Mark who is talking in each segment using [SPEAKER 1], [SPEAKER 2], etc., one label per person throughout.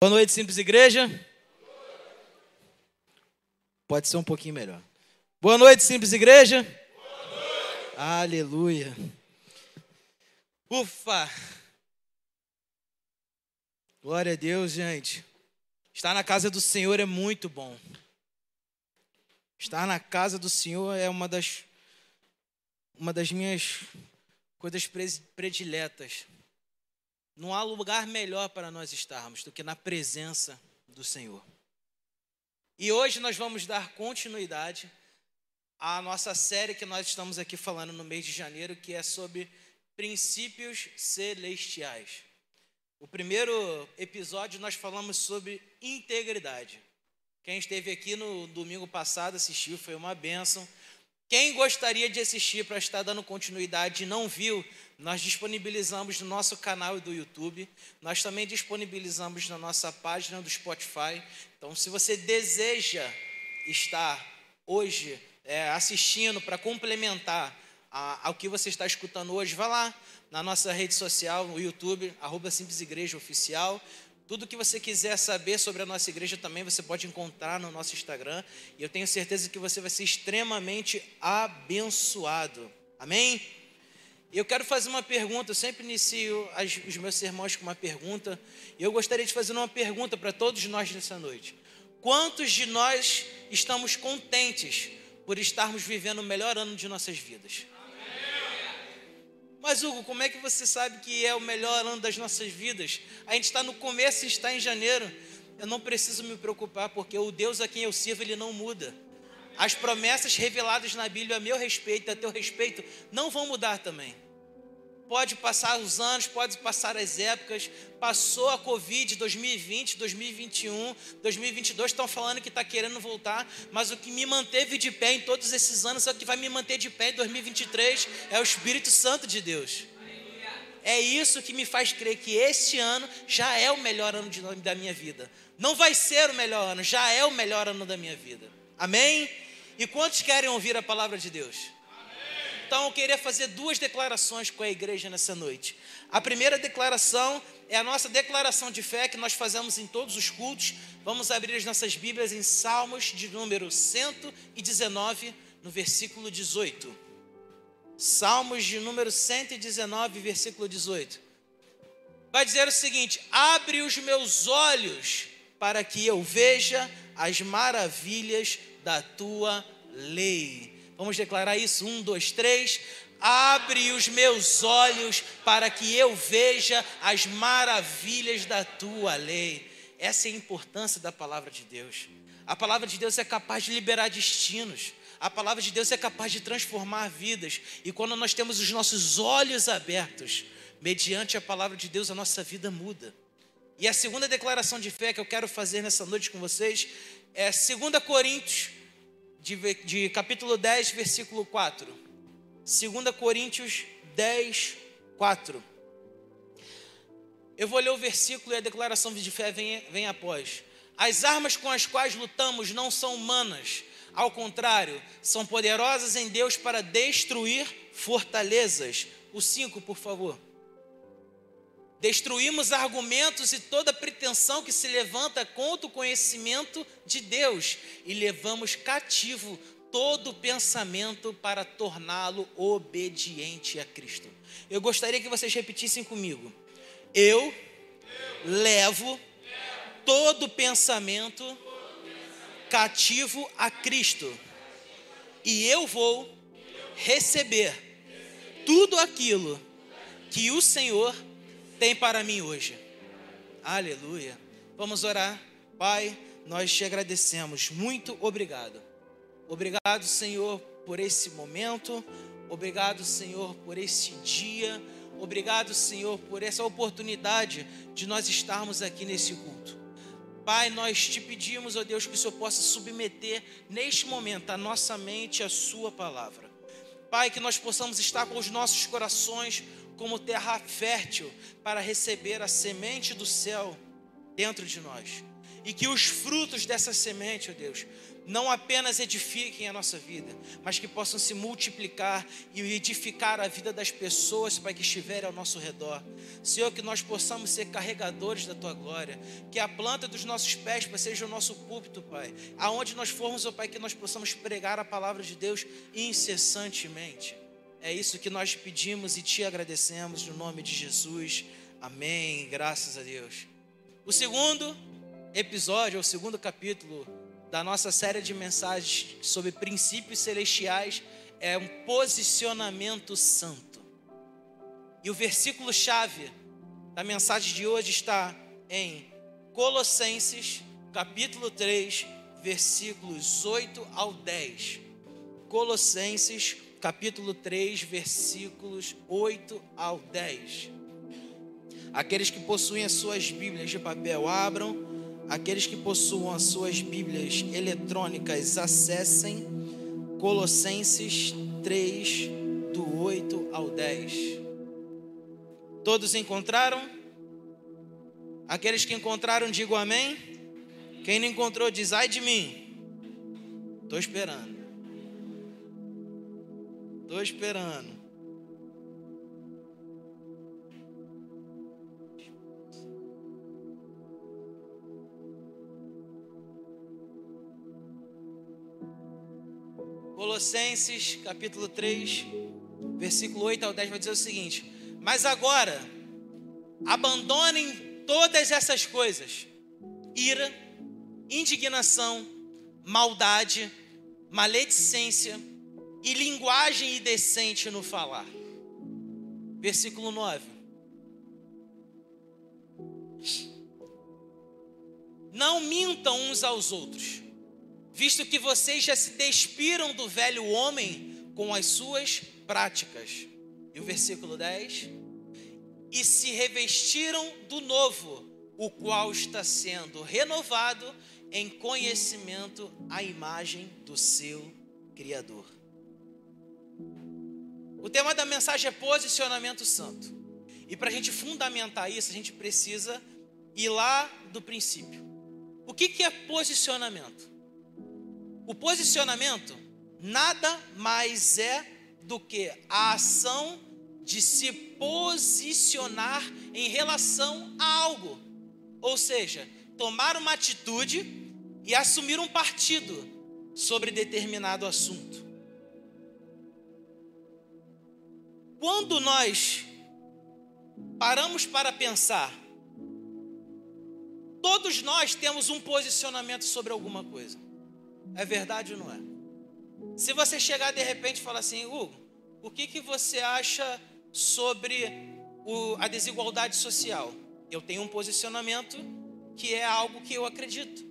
[SPEAKER 1] Boa noite, Simples Igreja. Pode ser um pouquinho melhor. Boa noite, Simples Igreja. Noite. Aleluia. Ufa. Glória a Deus, gente. Estar na casa do Senhor é muito bom. Estar na casa do Senhor é uma das uma das minhas coisas prediletas. Não há lugar melhor para nós estarmos do que na presença do Senhor. E hoje nós vamos dar continuidade à nossa série que nós estamos aqui falando no mês de janeiro, que é sobre princípios celestiais. O primeiro episódio nós falamos sobre integridade. Quem esteve aqui no domingo passado assistiu, foi uma bênção. Quem gostaria de assistir para estar dando continuidade e não viu, nós disponibilizamos no nosso canal do YouTube, nós também disponibilizamos na nossa página do Spotify. Então, se você deseja estar hoje é, assistindo para complementar a, ao que você está escutando hoje, vá lá na nossa rede social, no YouTube, arroba Simples Igreja Oficial. Tudo que você quiser saber sobre a nossa igreja também você pode encontrar no nosso Instagram. E eu tenho certeza que você vai ser extremamente abençoado. Amém? Eu quero fazer uma pergunta. Eu sempre inicio as, os meus sermões com uma pergunta. E eu gostaria de fazer uma pergunta para todos nós nessa noite. Quantos de nós estamos contentes por estarmos vivendo o melhor ano de nossas vidas? Mas, Hugo, como é que você sabe que é o melhor ano das nossas vidas? A gente está no começo e está em janeiro. Eu não preciso me preocupar, porque o Deus a quem eu sirvo, ele não muda. As promessas reveladas na Bíblia a meu respeito, a teu respeito, não vão mudar também. Pode passar os anos, pode passar as épocas. Passou a Covid 2020, 2021, 2022. Estão falando que está querendo voltar, mas o que me manteve de pé em todos esses anos, é o que vai me manter de pé em 2023 é o Espírito Santo de Deus. É isso que me faz crer que este ano já é o melhor ano de, da minha vida. Não vai ser o melhor ano, já é o melhor ano da minha vida. Amém? E quantos querem ouvir a palavra de Deus? Então eu queria fazer duas declarações com a igreja nessa noite. A primeira declaração é a nossa declaração de fé que nós fazemos em todos os cultos. Vamos abrir as nossas Bíblias em Salmos de número 119, no versículo 18. Salmos de número 119, versículo 18. Vai dizer o seguinte: Abre os meus olhos para que eu veja as maravilhas da tua lei. Vamos declarar isso? Um, dois, três. Abre os meus olhos para que eu veja as maravilhas da tua lei. Essa é a importância da palavra de Deus. A palavra de Deus é capaz de liberar destinos. A palavra de Deus é capaz de transformar vidas. E quando nós temos os nossos olhos abertos, mediante a palavra de Deus, a nossa vida muda. E a segunda declaração de fé que eu quero fazer nessa noite com vocês é 2 Coríntios de, de capítulo 10, versículo 4. 2 Coríntios 10, 4. Eu vou ler o versículo e a declaração de fé vem, vem após. As armas com as quais lutamos não são humanas, ao contrário, são poderosas em Deus para destruir fortalezas. O 5, por favor. Destruímos argumentos e toda pretensão que se levanta contra o conhecimento de Deus e levamos cativo todo pensamento para torná-lo obediente a Cristo. Eu gostaria que vocês repetissem comigo. Eu levo todo pensamento cativo a Cristo e eu vou receber tudo aquilo que o Senhor tem para mim hoje. Aleluia. Vamos orar. Pai, nós te agradecemos. Muito obrigado. Obrigado, Senhor, por esse momento. Obrigado, Senhor, por esse dia. Obrigado, Senhor, por essa oportunidade de nós estarmos aqui nesse culto. Pai, nós te pedimos, ó Deus, que o Senhor possa submeter neste momento a nossa mente à Sua palavra. Pai, que nós possamos estar com os nossos corações como terra fértil para receber a semente do céu dentro de nós. E que os frutos dessa semente, ó Deus, não apenas edifiquem a nossa vida, mas que possam se multiplicar e edificar a vida das pessoas, Pai, que estiverem ao nosso redor. Senhor, que nós possamos ser carregadores da Tua glória, que a planta dos nossos pés, Pai, seja o nosso púlpito, Pai. Aonde nós formos, ó Pai, que nós possamos pregar a palavra de Deus incessantemente. É isso que nós pedimos e te agradecemos no nome de Jesus. Amém. Graças a Deus. O segundo episódio, o segundo capítulo da nossa série de mensagens sobre princípios celestiais é um posicionamento santo. E o versículo chave da mensagem de hoje está em Colossenses, capítulo 3, versículos 8 ao 10. Colossenses, capítulo 3, versículos 8 ao 10. Aqueles que possuem as suas Bíblias de papel, abram Aqueles que possuam as suas Bíblias eletrônicas, acessem Colossenses 3, do 8 ao 10. Todos encontraram? Aqueles que encontraram, digam amém. Quem não encontrou, diz ai de mim. Estou esperando. Estou esperando. Colossenses capítulo 3, versículo 8 ao 10 vai dizer o seguinte: Mas agora, abandonem todas essas coisas: ira, indignação, maldade, maledicência e linguagem indecente no falar. Versículo 9. Não mintam uns aos outros visto que vocês já se despiram do velho homem com as suas práticas. E o versículo 10: E se revestiram do novo, o qual está sendo renovado em conhecimento à imagem do seu Criador. O tema da mensagem é posicionamento santo. E para a gente fundamentar isso, a gente precisa ir lá do princípio. O que, que é posicionamento? O posicionamento nada mais é do que a ação de se posicionar em relação a algo. Ou seja, tomar uma atitude e assumir um partido sobre determinado assunto. Quando nós paramos para pensar, todos nós temos um posicionamento sobre alguma coisa. É verdade ou não é? Se você chegar de repente e falar assim, Hugo, o que, que você acha sobre o, a desigualdade social? Eu tenho um posicionamento que é algo que eu acredito.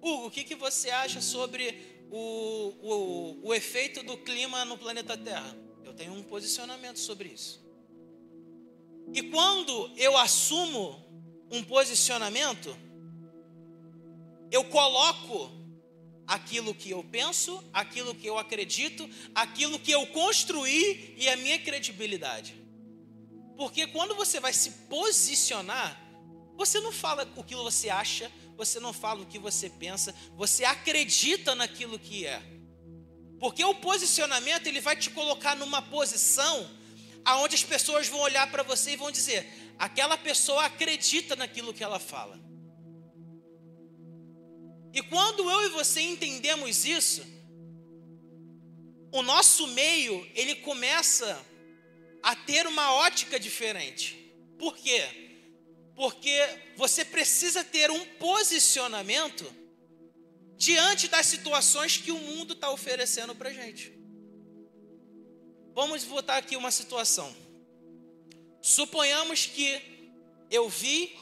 [SPEAKER 1] Hugo, o que, que você acha sobre o, o, o efeito do clima no planeta Terra? Tenho um posicionamento sobre isso. E quando eu assumo um posicionamento, eu coloco aquilo que eu penso, aquilo que eu acredito, aquilo que eu construí e a minha credibilidade. Porque quando você vai se posicionar, você não fala o que você acha, você não fala o que você pensa, você acredita naquilo que é. Porque o posicionamento ele vai te colocar numa posição aonde as pessoas vão olhar para você e vão dizer: aquela pessoa acredita naquilo que ela fala. E quando eu e você entendemos isso, o nosso meio, ele começa a ter uma ótica diferente. Por quê? Porque você precisa ter um posicionamento diante das situações que o mundo está oferecendo para gente. Vamos botar aqui uma situação. Suponhamos que eu vi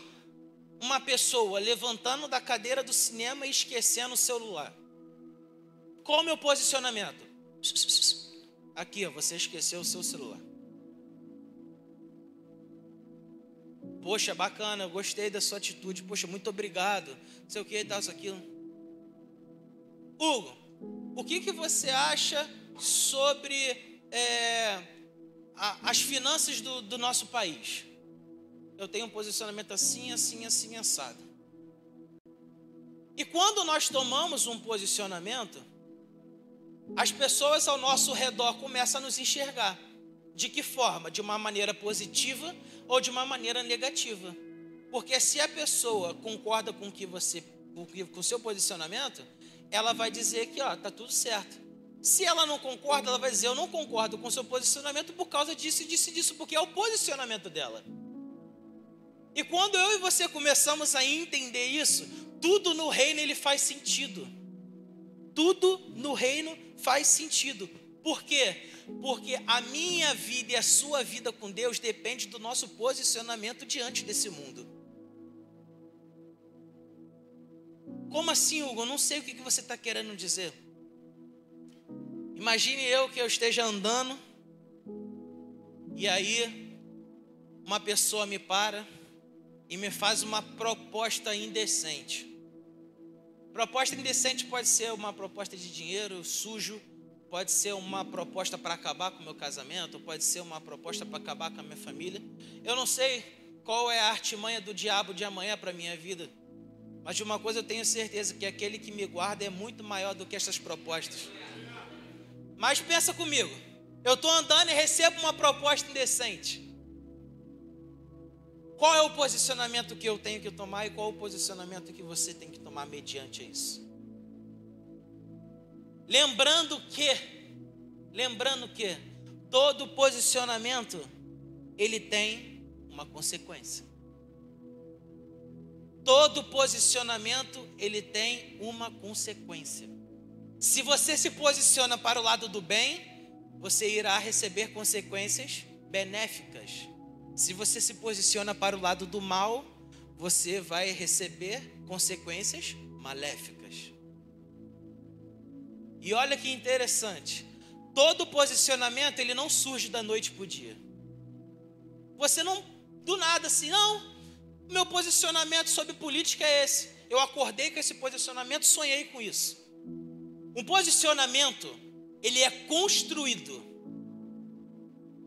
[SPEAKER 1] uma pessoa levantando da cadeira do cinema e esquecendo o celular. Qual o meu posicionamento? Aqui, ó, você esqueceu o seu celular. Poxa, bacana, gostei da sua atitude. Poxa, muito obrigado. Não sei o que, tal, isso, aquilo. Hugo, o que, que você acha sobre é, a, as finanças do, do nosso país? eu tenho um posicionamento assim, assim, assim, assado. E quando nós tomamos um posicionamento, as pessoas ao nosso redor começam a nos enxergar. De que forma? De uma maneira positiva ou de uma maneira negativa. Porque se a pessoa concorda com que você, com o seu posicionamento, ela vai dizer que ó, tá tudo certo. Se ela não concorda, ela vai dizer eu não concordo com seu posicionamento por causa disso, disso e disso, porque é o posicionamento dela. E quando eu e você começamos a entender isso, tudo no reino ele faz sentido. Tudo no reino faz sentido. Por quê? Porque a minha vida e a sua vida com Deus depende do nosso posicionamento diante desse mundo. Como assim, Hugo? Eu não sei o que você está querendo dizer. Imagine eu que eu esteja andando e aí uma pessoa me para e me faz uma proposta indecente. Proposta indecente pode ser uma proposta de dinheiro sujo, pode ser uma proposta para acabar com o meu casamento, pode ser uma proposta para acabar com a minha família. Eu não sei qual é a artimanha do diabo de amanhã para minha vida, mas de uma coisa eu tenho certeza: que aquele que me guarda é muito maior do que essas propostas. Mas pensa comigo, eu estou andando e recebo uma proposta indecente. Qual é o posicionamento que eu tenho que tomar e qual é o posicionamento que você tem que tomar mediante isso? Lembrando que, lembrando que todo posicionamento ele tem uma consequência. Todo posicionamento ele tem uma consequência. Se você se posiciona para o lado do bem, você irá receber consequências benéficas. Se você se posiciona para o lado do mal, você vai receber consequências maléficas. E olha que interessante, todo posicionamento ele não surge da noite para o dia. Você não, do nada assim, não, meu posicionamento sobre política é esse. Eu acordei com esse posicionamento, sonhei com isso. Um posicionamento, ele é construído.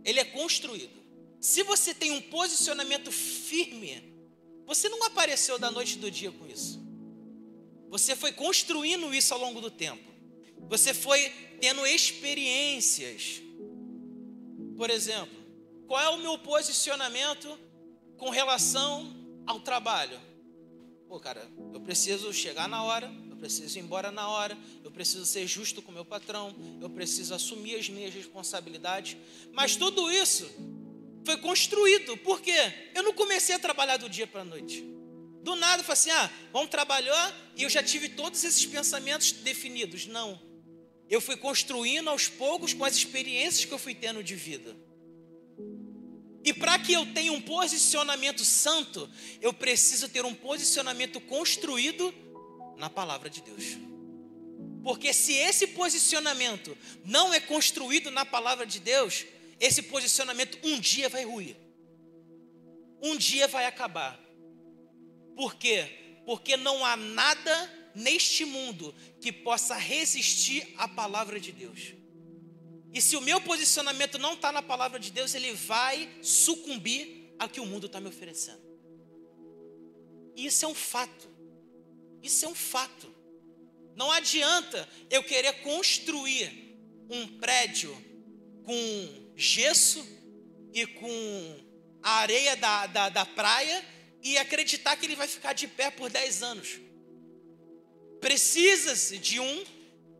[SPEAKER 1] Ele é construído. Se você tem um posicionamento firme, você não apareceu da noite do dia com isso. Você foi construindo isso ao longo do tempo. Você foi tendo experiências. Por exemplo, qual é o meu posicionamento com relação ao trabalho? Pô, cara, eu preciso chegar na hora, eu preciso ir embora na hora, eu preciso ser justo com meu patrão, eu preciso assumir as minhas responsabilidades. Mas tudo isso foi construído. Por quê? Eu não comecei a trabalhar do dia para a noite. Do nada, eu falei assim: ah, vamos trabalhar e eu já tive todos esses pensamentos definidos. Não. Eu fui construindo aos poucos com as experiências que eu fui tendo de vida. E para que eu tenha um posicionamento santo, eu preciso ter um posicionamento construído na palavra de Deus. Porque se esse posicionamento não é construído na palavra de Deus, esse posicionamento um dia vai ruir. Um dia vai acabar. Por quê? Porque não há nada neste mundo que possa resistir à palavra de Deus. E se o meu posicionamento não está na palavra de Deus, ele vai sucumbir ao que o mundo está me oferecendo. E isso é um fato. Isso é um fato. Não adianta eu querer construir um prédio com gesso e com a areia da, da, da praia e acreditar que ele vai ficar de pé por 10 anos. Precisa-se de um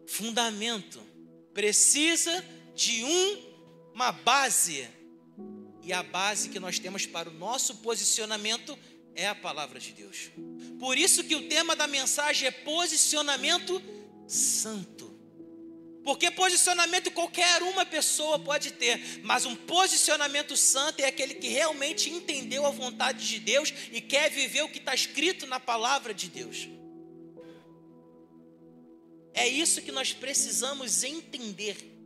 [SPEAKER 1] fundamento, precisa de um, uma base. E a base que nós temos para o nosso posicionamento é a palavra de Deus. Por isso que o tema da mensagem é posicionamento santo. Porque posicionamento qualquer uma pessoa pode ter, mas um posicionamento santo é aquele que realmente entendeu a vontade de Deus e quer viver o que está escrito na palavra de Deus. É isso que nós precisamos entender.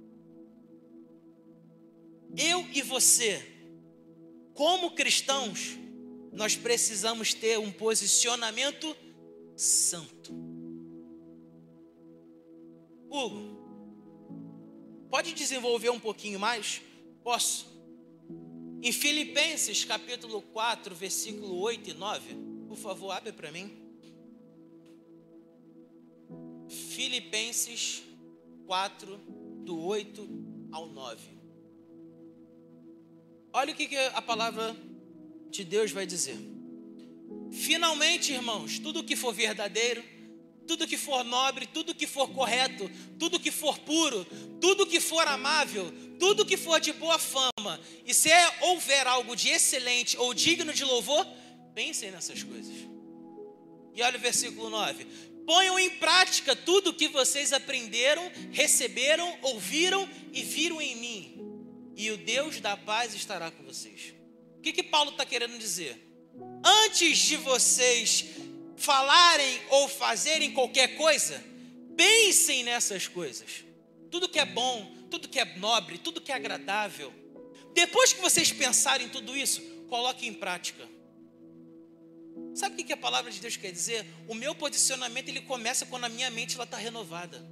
[SPEAKER 1] Eu e você, como cristãos, nós precisamos ter um posicionamento santo. Hugo, Pode desenvolver um pouquinho mais? Posso? Em Filipenses capítulo 4, versículo 8 e 9, por favor, abre para mim. Filipenses 4, do 8 ao 9. Olha o que a palavra de Deus vai dizer. Finalmente, irmãos, tudo que for verdadeiro, tudo que for nobre, tudo que for correto, tudo que for puro, tudo que for amável, tudo que for de boa fama, e se houver algo de excelente ou digno de louvor, pensem nessas coisas. E olha o versículo 9: ponham em prática tudo o que vocês aprenderam, receberam, ouviram e viram em mim, e o Deus da paz estará com vocês. O que, que Paulo está querendo dizer? Antes de vocês falarem ou fazerem qualquer coisa, pensem nessas coisas. Tudo que é bom, tudo que é nobre, tudo que é agradável. Depois que vocês pensarem tudo isso, coloquem em prática. Sabe o que a palavra de Deus quer dizer? O meu posicionamento ele começa quando a minha mente está renovada.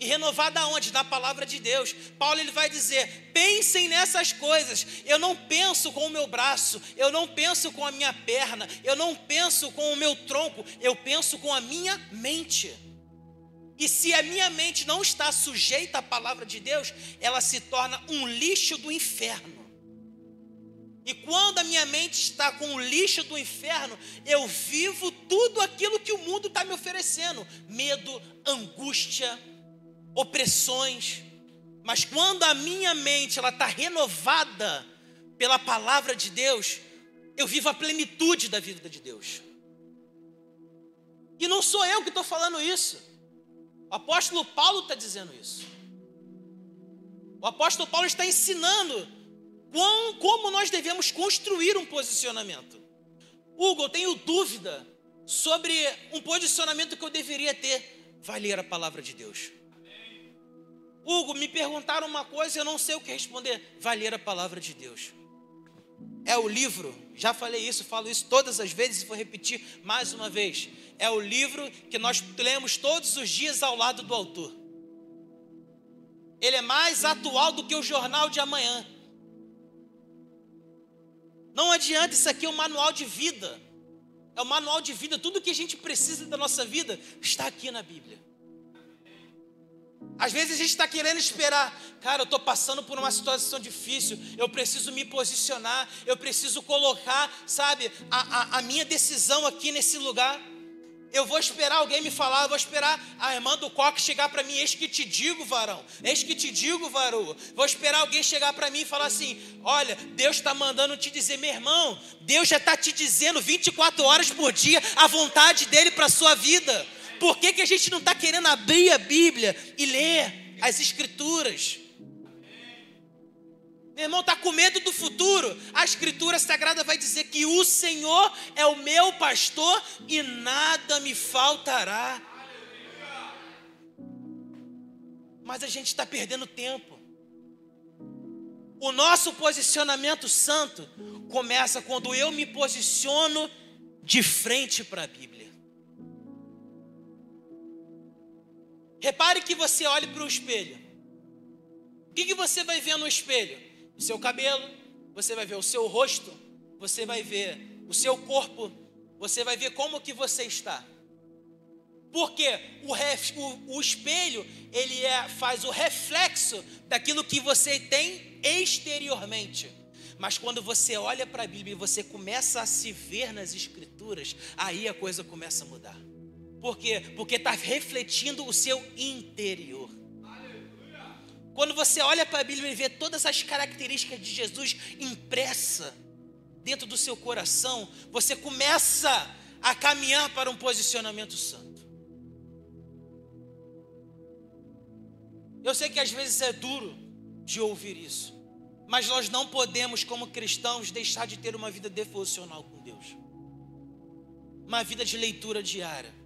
[SPEAKER 1] E renovada aonde? Na palavra de Deus. Paulo ele vai dizer: pensem nessas coisas. Eu não penso com o meu braço, eu não penso com a minha perna, eu não penso com o meu tronco, eu penso com a minha mente. E se a minha mente não está sujeita à palavra de Deus, ela se torna um lixo do inferno. E quando a minha mente está com o lixo do inferno, eu vivo tudo aquilo que o mundo está me oferecendo: medo, angústia, opressões, mas quando a minha mente ela está renovada pela palavra de Deus, eu vivo a plenitude da vida de Deus. E não sou eu que estou falando isso. O apóstolo Paulo está dizendo isso. O apóstolo Paulo está ensinando como nós devemos construir um posicionamento. Hugo, eu tenho dúvida sobre um posicionamento que eu deveria ter. Vai ler a palavra de Deus. Hugo, me perguntaram uma coisa e eu não sei o que responder. Vai ler a palavra de Deus. É o livro, já falei isso, falo isso todas as vezes e vou repetir mais uma vez. É o livro que nós lemos todos os dias ao lado do autor. Ele é mais atual do que o jornal de amanhã. Não adianta, isso aqui é um manual de vida. É o um manual de vida, tudo que a gente precisa da nossa vida está aqui na Bíblia. Às vezes a gente está querendo esperar, cara, eu estou passando por uma situação difícil, eu preciso me posicionar, eu preciso colocar, sabe, a, a, a minha decisão aqui nesse lugar. Eu vou esperar alguém me falar, eu vou esperar a irmã do coque chegar para mim, eis que te digo, varão, eis que te digo, varô. Vou esperar alguém chegar para mim e falar assim: olha, Deus está mandando te dizer, meu irmão, Deus já está te dizendo 24 horas por dia a vontade dele para a sua vida. Por que, que a gente não está querendo abrir a Bíblia e ler as Escrituras? Meu irmão, está com medo do futuro? A Escritura Sagrada vai dizer que o Senhor é o meu pastor e nada me faltará. Mas a gente está perdendo tempo. O nosso posicionamento santo começa quando eu me posiciono de frente para a Bíblia. Repare que você olhe para o espelho. O que, que você vai ver no espelho? O seu cabelo, você vai ver o seu rosto, você vai ver o seu corpo, você vai ver como que você está. Porque o, ref, o, o espelho ele é, faz o reflexo daquilo que você tem exteriormente. Mas quando você olha para a Bíblia e você começa a se ver nas Escrituras, aí a coisa começa a mudar. Por quê? Porque está refletindo o seu interior. Quando você olha para a Bíblia e vê todas as características de Jesus impressa dentro do seu coração, você começa a caminhar para um posicionamento santo. Eu sei que às vezes é duro de ouvir isso, mas nós não podemos, como cristãos, deixar de ter uma vida devocional com Deus, uma vida de leitura diária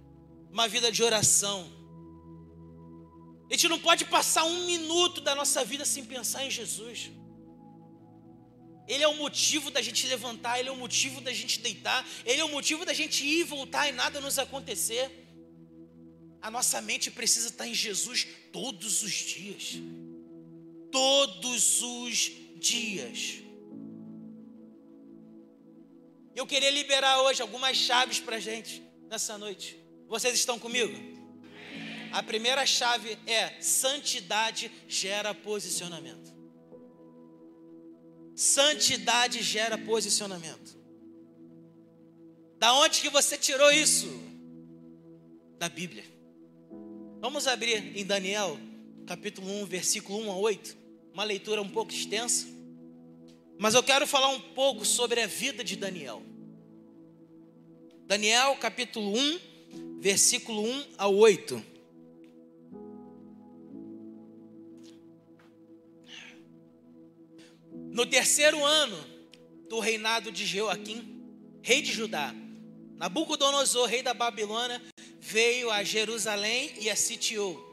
[SPEAKER 1] uma vida de oração. A gente não pode passar um minuto da nossa vida sem pensar em Jesus. Ele é o motivo da gente levantar, ele é o motivo da gente deitar, ele é o motivo da gente ir e voltar e nada nos acontecer. A nossa mente precisa estar em Jesus todos os dias. Todos os dias. Eu queria liberar hoje algumas chaves para gente nessa noite. Vocês estão comigo? a primeira chave é santidade gera posicionamento. Santidade gera posicionamento. Da onde que você tirou isso? Da Bíblia. Vamos abrir em Daniel, capítulo 1, versículo 1 a 8. Uma leitura um pouco extensa. Mas eu quero falar um pouco sobre a vida de Daniel. Daniel, capítulo 1, versículo 1 a 8. No terceiro ano do reinado de Joaquim, rei de Judá, Nabucodonosor, rei da Babilônia, veio a Jerusalém e a sitiou.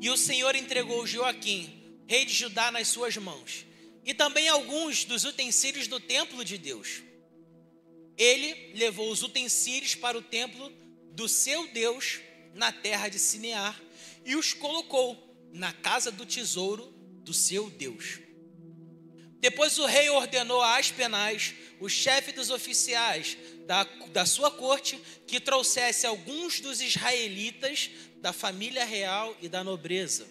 [SPEAKER 1] E o Senhor entregou Joaquim, rei de Judá, nas suas mãos, e também alguns dos utensílios do templo de Deus. Ele levou os utensílios para o templo do seu Deus na terra de Sinear e os colocou na casa do tesouro do seu Deus. Depois o rei ordenou a Aspenaz, o chefe dos oficiais da, da sua corte, que trouxesse alguns dos israelitas da família real e da nobreza.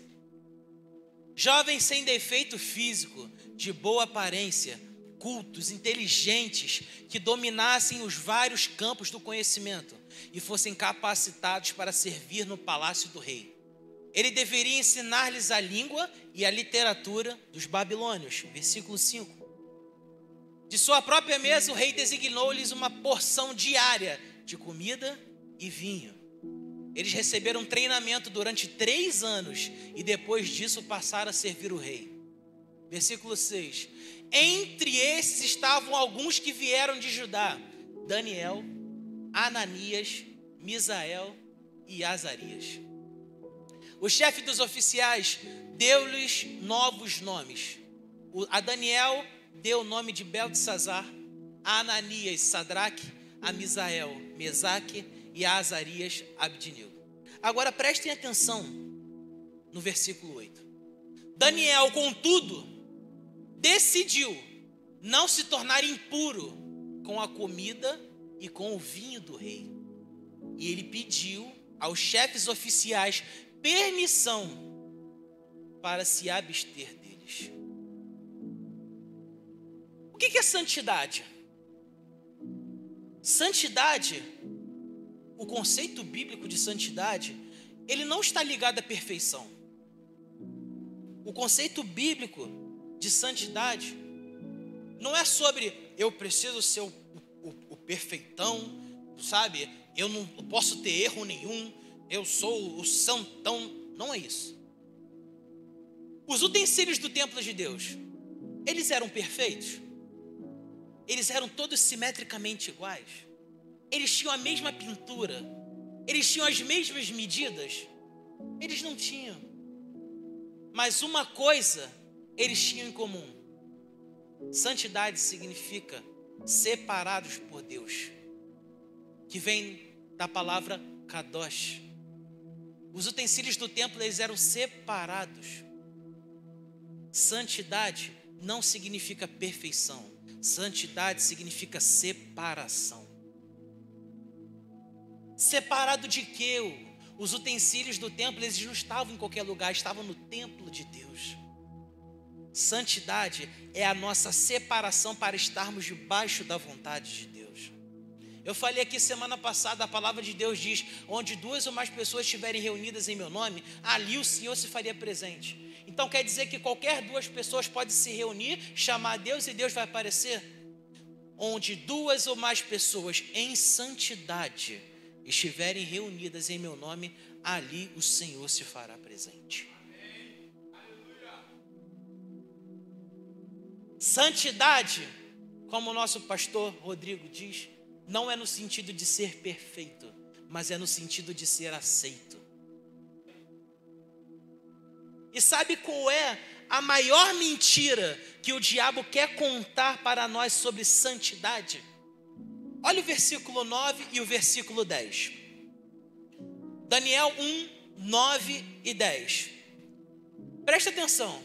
[SPEAKER 1] Jovens sem defeito físico, de boa aparência, cultos, inteligentes, que dominassem os vários campos do conhecimento e fossem capacitados para servir no palácio do rei. Ele deveria ensinar-lhes a língua e a literatura dos babilônios. Versículo 5. De sua própria mesa, o rei designou-lhes uma porção diária de comida e vinho. Eles receberam treinamento durante três anos e depois disso passaram a servir o rei. Versículo 6. Entre esses estavam alguns que vieram de Judá: Daniel, Ananias, Misael e Azarias. O chefe dos oficiais deu-lhes novos nomes. A Daniel deu o nome de Beltesazar, a Ananias, Sadraque, a Misael, Mesaque e a Azarias, Abdinego. Agora prestem atenção no versículo 8. Daniel, contudo, decidiu não se tornar impuro com a comida e com o vinho do rei. E ele pediu aos chefes oficiais permissão para se abster deles. O que é santidade? Santidade, o conceito bíblico de santidade, ele não está ligado à perfeição. O conceito bíblico de santidade não é sobre eu preciso ser o, o, o perfeitão, sabe? Eu não posso ter erro nenhum, eu sou o santão. Não é isso. Os utensílios do templo de Deus, eles eram perfeitos? Eles eram todos simetricamente iguais? Eles tinham a mesma pintura? Eles tinham as mesmas medidas? Eles não tinham. Mas uma coisa eles tinham em comum: santidade significa separados por Deus, que vem da palavra kadosh, os utensílios do templo eles eram separados. Santidade não significa perfeição. Santidade significa separação. Separado de quê? Os utensílios do templo eles não estavam em qualquer lugar, estavam no templo de Deus. Santidade é a nossa separação para estarmos debaixo da vontade de Deus. Eu falei aqui semana passada, a palavra de Deus diz: onde duas ou mais pessoas estiverem reunidas em meu nome, ali o Senhor se faria presente. Então quer dizer que qualquer duas pessoas pode se reunir, chamar a Deus e Deus vai aparecer? Onde duas ou mais pessoas em santidade estiverem reunidas em meu nome, ali o Senhor se fará presente. Santidade, como o nosso pastor Rodrigo diz, não é no sentido de ser perfeito, mas é no sentido de ser aceito. E sabe qual é a maior mentira que o diabo quer contar para nós sobre santidade? Olha o versículo 9 e o versículo 10. Daniel 1, 9 e 10. Presta atenção.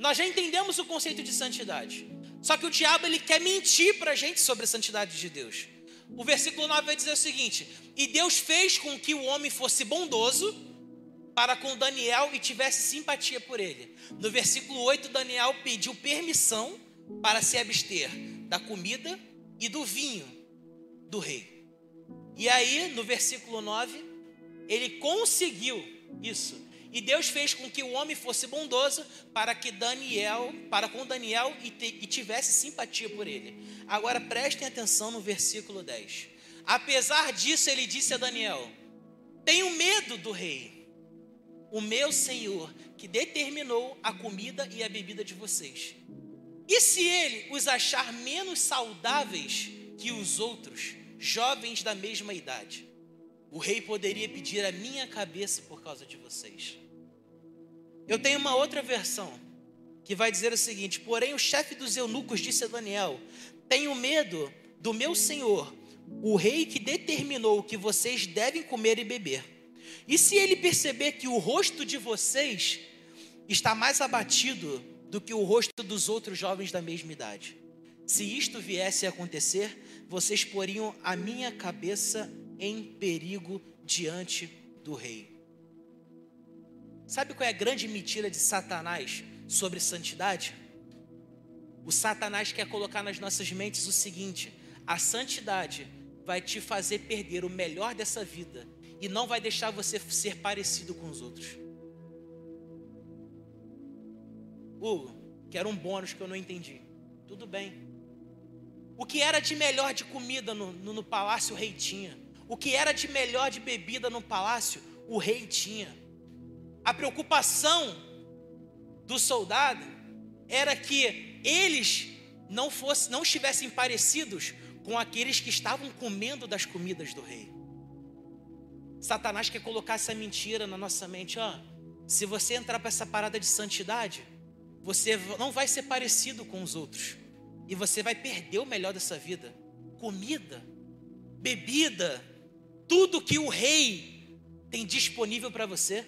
[SPEAKER 1] Nós já entendemos o conceito de santidade. Só que o diabo ele quer mentir para a gente sobre a santidade de Deus. o versículo 9 vai dizer o seguinte: E Deus fez com que o homem fosse bondoso para com Daniel e tivesse simpatia por ele. No versículo 8, Daniel pediu permissão para se abster da comida e do vinho do rei. E aí, no versículo 9, ele conseguiu isso. E Deus fez com que o homem fosse bondoso para que Daniel, para com Daniel e, te, e tivesse simpatia por ele. Agora prestem atenção no versículo 10. Apesar disso, ele disse a Daniel: Tenho medo do rei, o meu senhor, que determinou a comida e a bebida de vocês. E se ele os achar menos saudáveis que os outros, jovens da mesma idade? O rei poderia pedir a minha cabeça por causa de vocês. Eu tenho uma outra versão que vai dizer o seguinte: Porém, o chefe dos eunucos disse a Daniel: Tenho medo do meu senhor, o rei que determinou que vocês devem comer e beber. E se ele perceber que o rosto de vocês está mais abatido do que o rosto dos outros jovens da mesma idade? Se isto viesse a acontecer, vocês poriam a minha cabeça em perigo diante do rei. Sabe qual é a grande mentira de Satanás sobre santidade? O Satanás quer colocar nas nossas mentes o seguinte: a santidade vai te fazer perder o melhor dessa vida e não vai deixar você ser parecido com os outros. Hugo, era um bônus que eu não entendi. Tudo bem. O que era de melhor de comida no, no, no palácio, o rei tinha. O que era de melhor de bebida no palácio, o rei tinha. A preocupação do soldado era que eles não fossem, não estivessem parecidos com aqueles que estavam comendo das comidas do rei. Satanás quer colocar essa mentira na nossa mente, ó. Se você entrar para essa parada de santidade, você não vai ser parecido com os outros e você vai perder o melhor dessa vida. Comida, bebida, tudo que o rei tem disponível para você.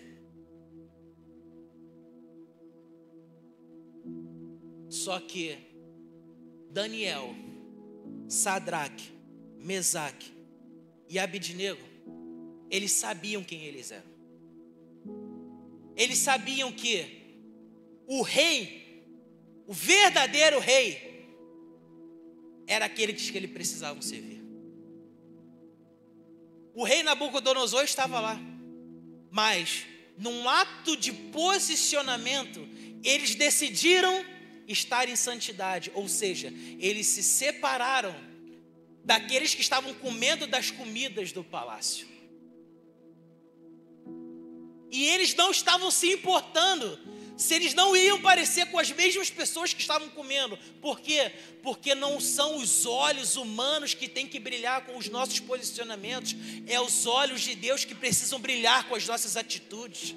[SPEAKER 1] Só que Daniel, Sadraque, Mesaque e Abidnego, eles sabiam quem eles eram. Eles sabiam que o rei, o verdadeiro rei, era aquele que eles precisavam servir. O rei Nabucodonosor estava lá, mas num ato de posicionamento, eles decidiram estar em santidade, ou seja, eles se separaram daqueles que estavam comendo das comidas do palácio. E eles não estavam se importando se eles não iam parecer com as mesmas pessoas que estavam comendo. Por quê? Porque não são os olhos humanos que têm que brilhar com os nossos posicionamentos, é os olhos de Deus que precisam brilhar com as nossas atitudes.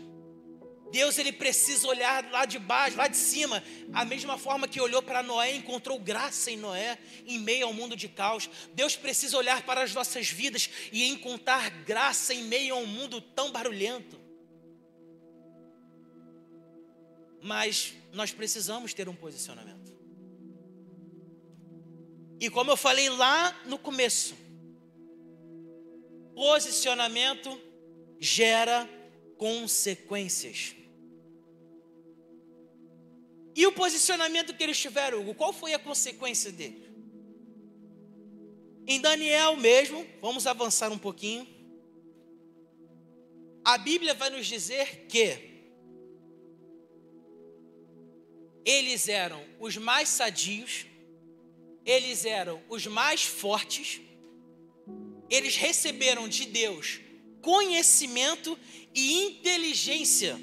[SPEAKER 1] Deus ele precisa olhar lá de baixo, lá de cima, a mesma forma que olhou para Noé e encontrou graça em Noé, em meio ao mundo de caos. Deus precisa olhar para as nossas vidas e encontrar graça em meio a um mundo tão barulhento. mas nós precisamos ter um posicionamento. E como eu falei lá no começo, posicionamento gera consequências. E o posicionamento que eles tiveram, Hugo, qual foi a consequência dele? Em Daniel mesmo, vamos avançar um pouquinho. A Bíblia vai nos dizer que eles eram os mais sadios, eles eram os mais fortes, eles receberam de Deus conhecimento e inteligência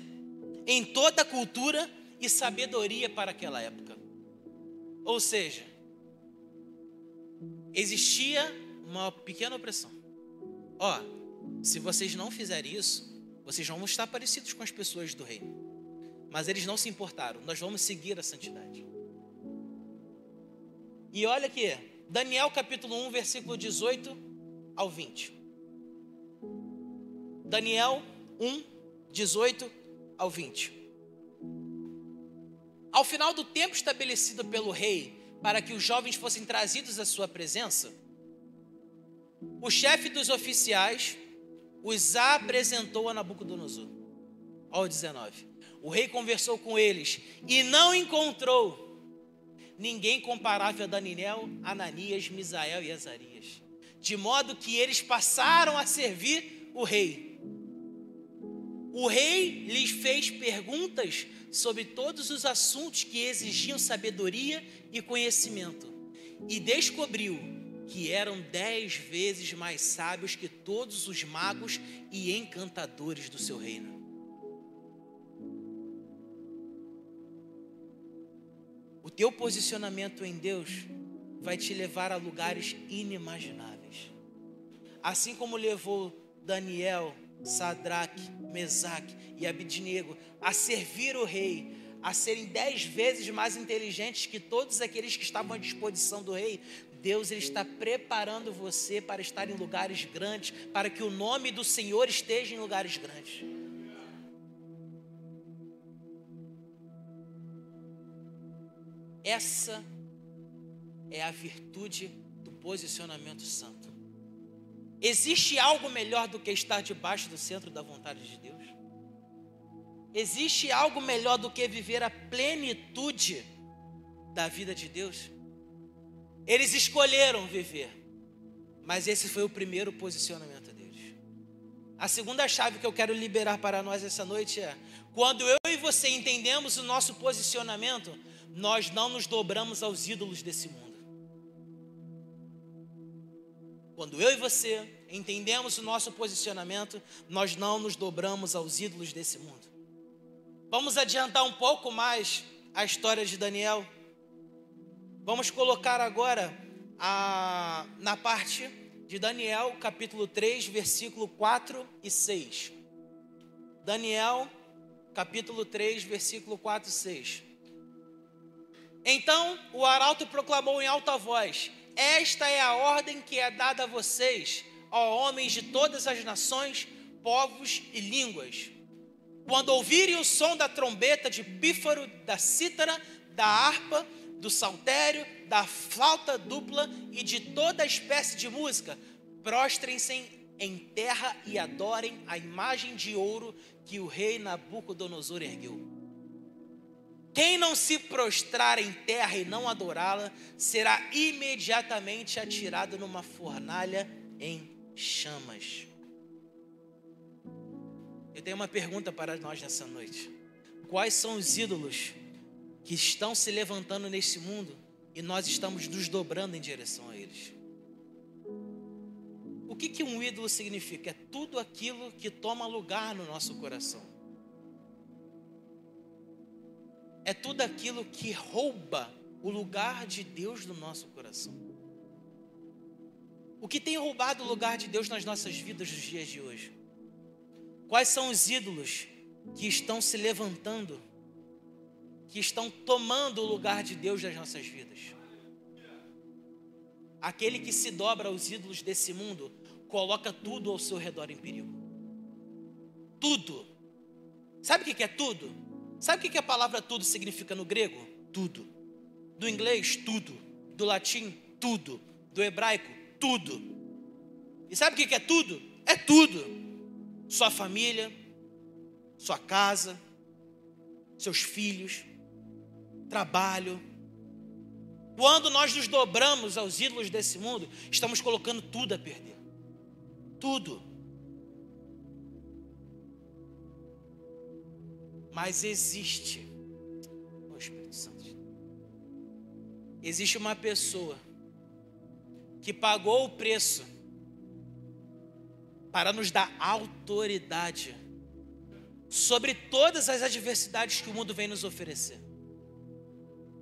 [SPEAKER 1] em toda a cultura e sabedoria para aquela época. Ou seja, existia uma pequena opressão. Ó, se vocês não fizerem isso, vocês vão estar parecidos com as pessoas do reino. Mas eles não se importaram. Nós vamos seguir a santidade. E olha aqui, Daniel capítulo 1, versículo 18 ao 20. Daniel 1, 18 ao 20. Ao final do tempo estabelecido pelo rei para que os jovens fossem trazidos à sua presença, o chefe dos oficiais os apresentou a Nabucodonosor. Ao 19. O rei conversou com eles e não encontrou ninguém comparável a Daniel, Ananias, Misael e Azarias. De modo que eles passaram a servir o rei. O rei lhes fez perguntas sobre todos os assuntos que exigiam sabedoria e conhecimento e descobriu que eram dez vezes mais sábios que todos os magos e encantadores do seu reino. O teu posicionamento em Deus vai te levar a lugares inimagináveis. Assim como levou Daniel, Sadraque, Mesaque e Abidnego a servir o rei, a serem dez vezes mais inteligentes que todos aqueles que estavam à disposição do rei, Deus ele está preparando você para estar em lugares grandes, para que o nome do Senhor esteja em lugares grandes. Essa é a virtude do posicionamento santo. Existe algo melhor do que estar debaixo do centro da vontade de Deus? Existe algo melhor do que viver a plenitude da vida de Deus? Eles escolheram viver, mas esse foi o primeiro posicionamento deles. A segunda chave que eu quero liberar para nós essa noite é: quando eu e você entendemos o nosso posicionamento, nós não nos dobramos aos ídolos desse mundo. Quando eu e você entendemos o nosso posicionamento, nós não nos dobramos aos ídolos desse mundo. Vamos adiantar um pouco mais a história de Daniel. Vamos colocar agora a, na parte de Daniel, capítulo 3, versículo 4 e 6. Daniel, capítulo 3, versículo 4 e 6. Então o arauto proclamou em alta voz: Esta é a ordem que é dada a vocês, ó homens de todas as nações, povos e línguas. Quando ouvirem o som da trombeta, de pífaro, da cítara, da harpa, do saltério, da flauta dupla e de toda espécie de música, prostrem-se em terra e adorem a imagem de ouro que o rei Nabucodonosor ergueu. Quem não se prostrar em terra e não adorá-la, será imediatamente atirado numa fornalha em chamas. Eu tenho uma pergunta para nós nessa noite. Quais são os ídolos que estão se levantando nesse mundo e nós estamos nos dobrando em direção a eles. O que, que um ídolo significa? É tudo aquilo que toma lugar no nosso coração. É tudo aquilo que rouba o lugar de Deus no nosso coração. O que tem roubado o lugar de Deus nas nossas vidas nos dias de hoje? Quais são os ídolos que estão se levantando que estão tomando o lugar de Deus nas nossas vidas. Aquele que se dobra aos ídolos desse mundo, coloca tudo ao seu redor em perigo. Tudo. Sabe o que é tudo? Sabe o que a palavra tudo significa no grego? Tudo. Do inglês, tudo. Do latim, tudo. Do hebraico, tudo. E sabe o que é tudo? É tudo. Sua família, sua casa, seus filhos, trabalho. Quando nós nos dobramos aos ídolos desse mundo, estamos colocando tudo a perder. Tudo. Mas existe, oh Espírito Santo, existe uma pessoa que pagou o preço para nos dar autoridade sobre todas as adversidades que o mundo vem nos oferecer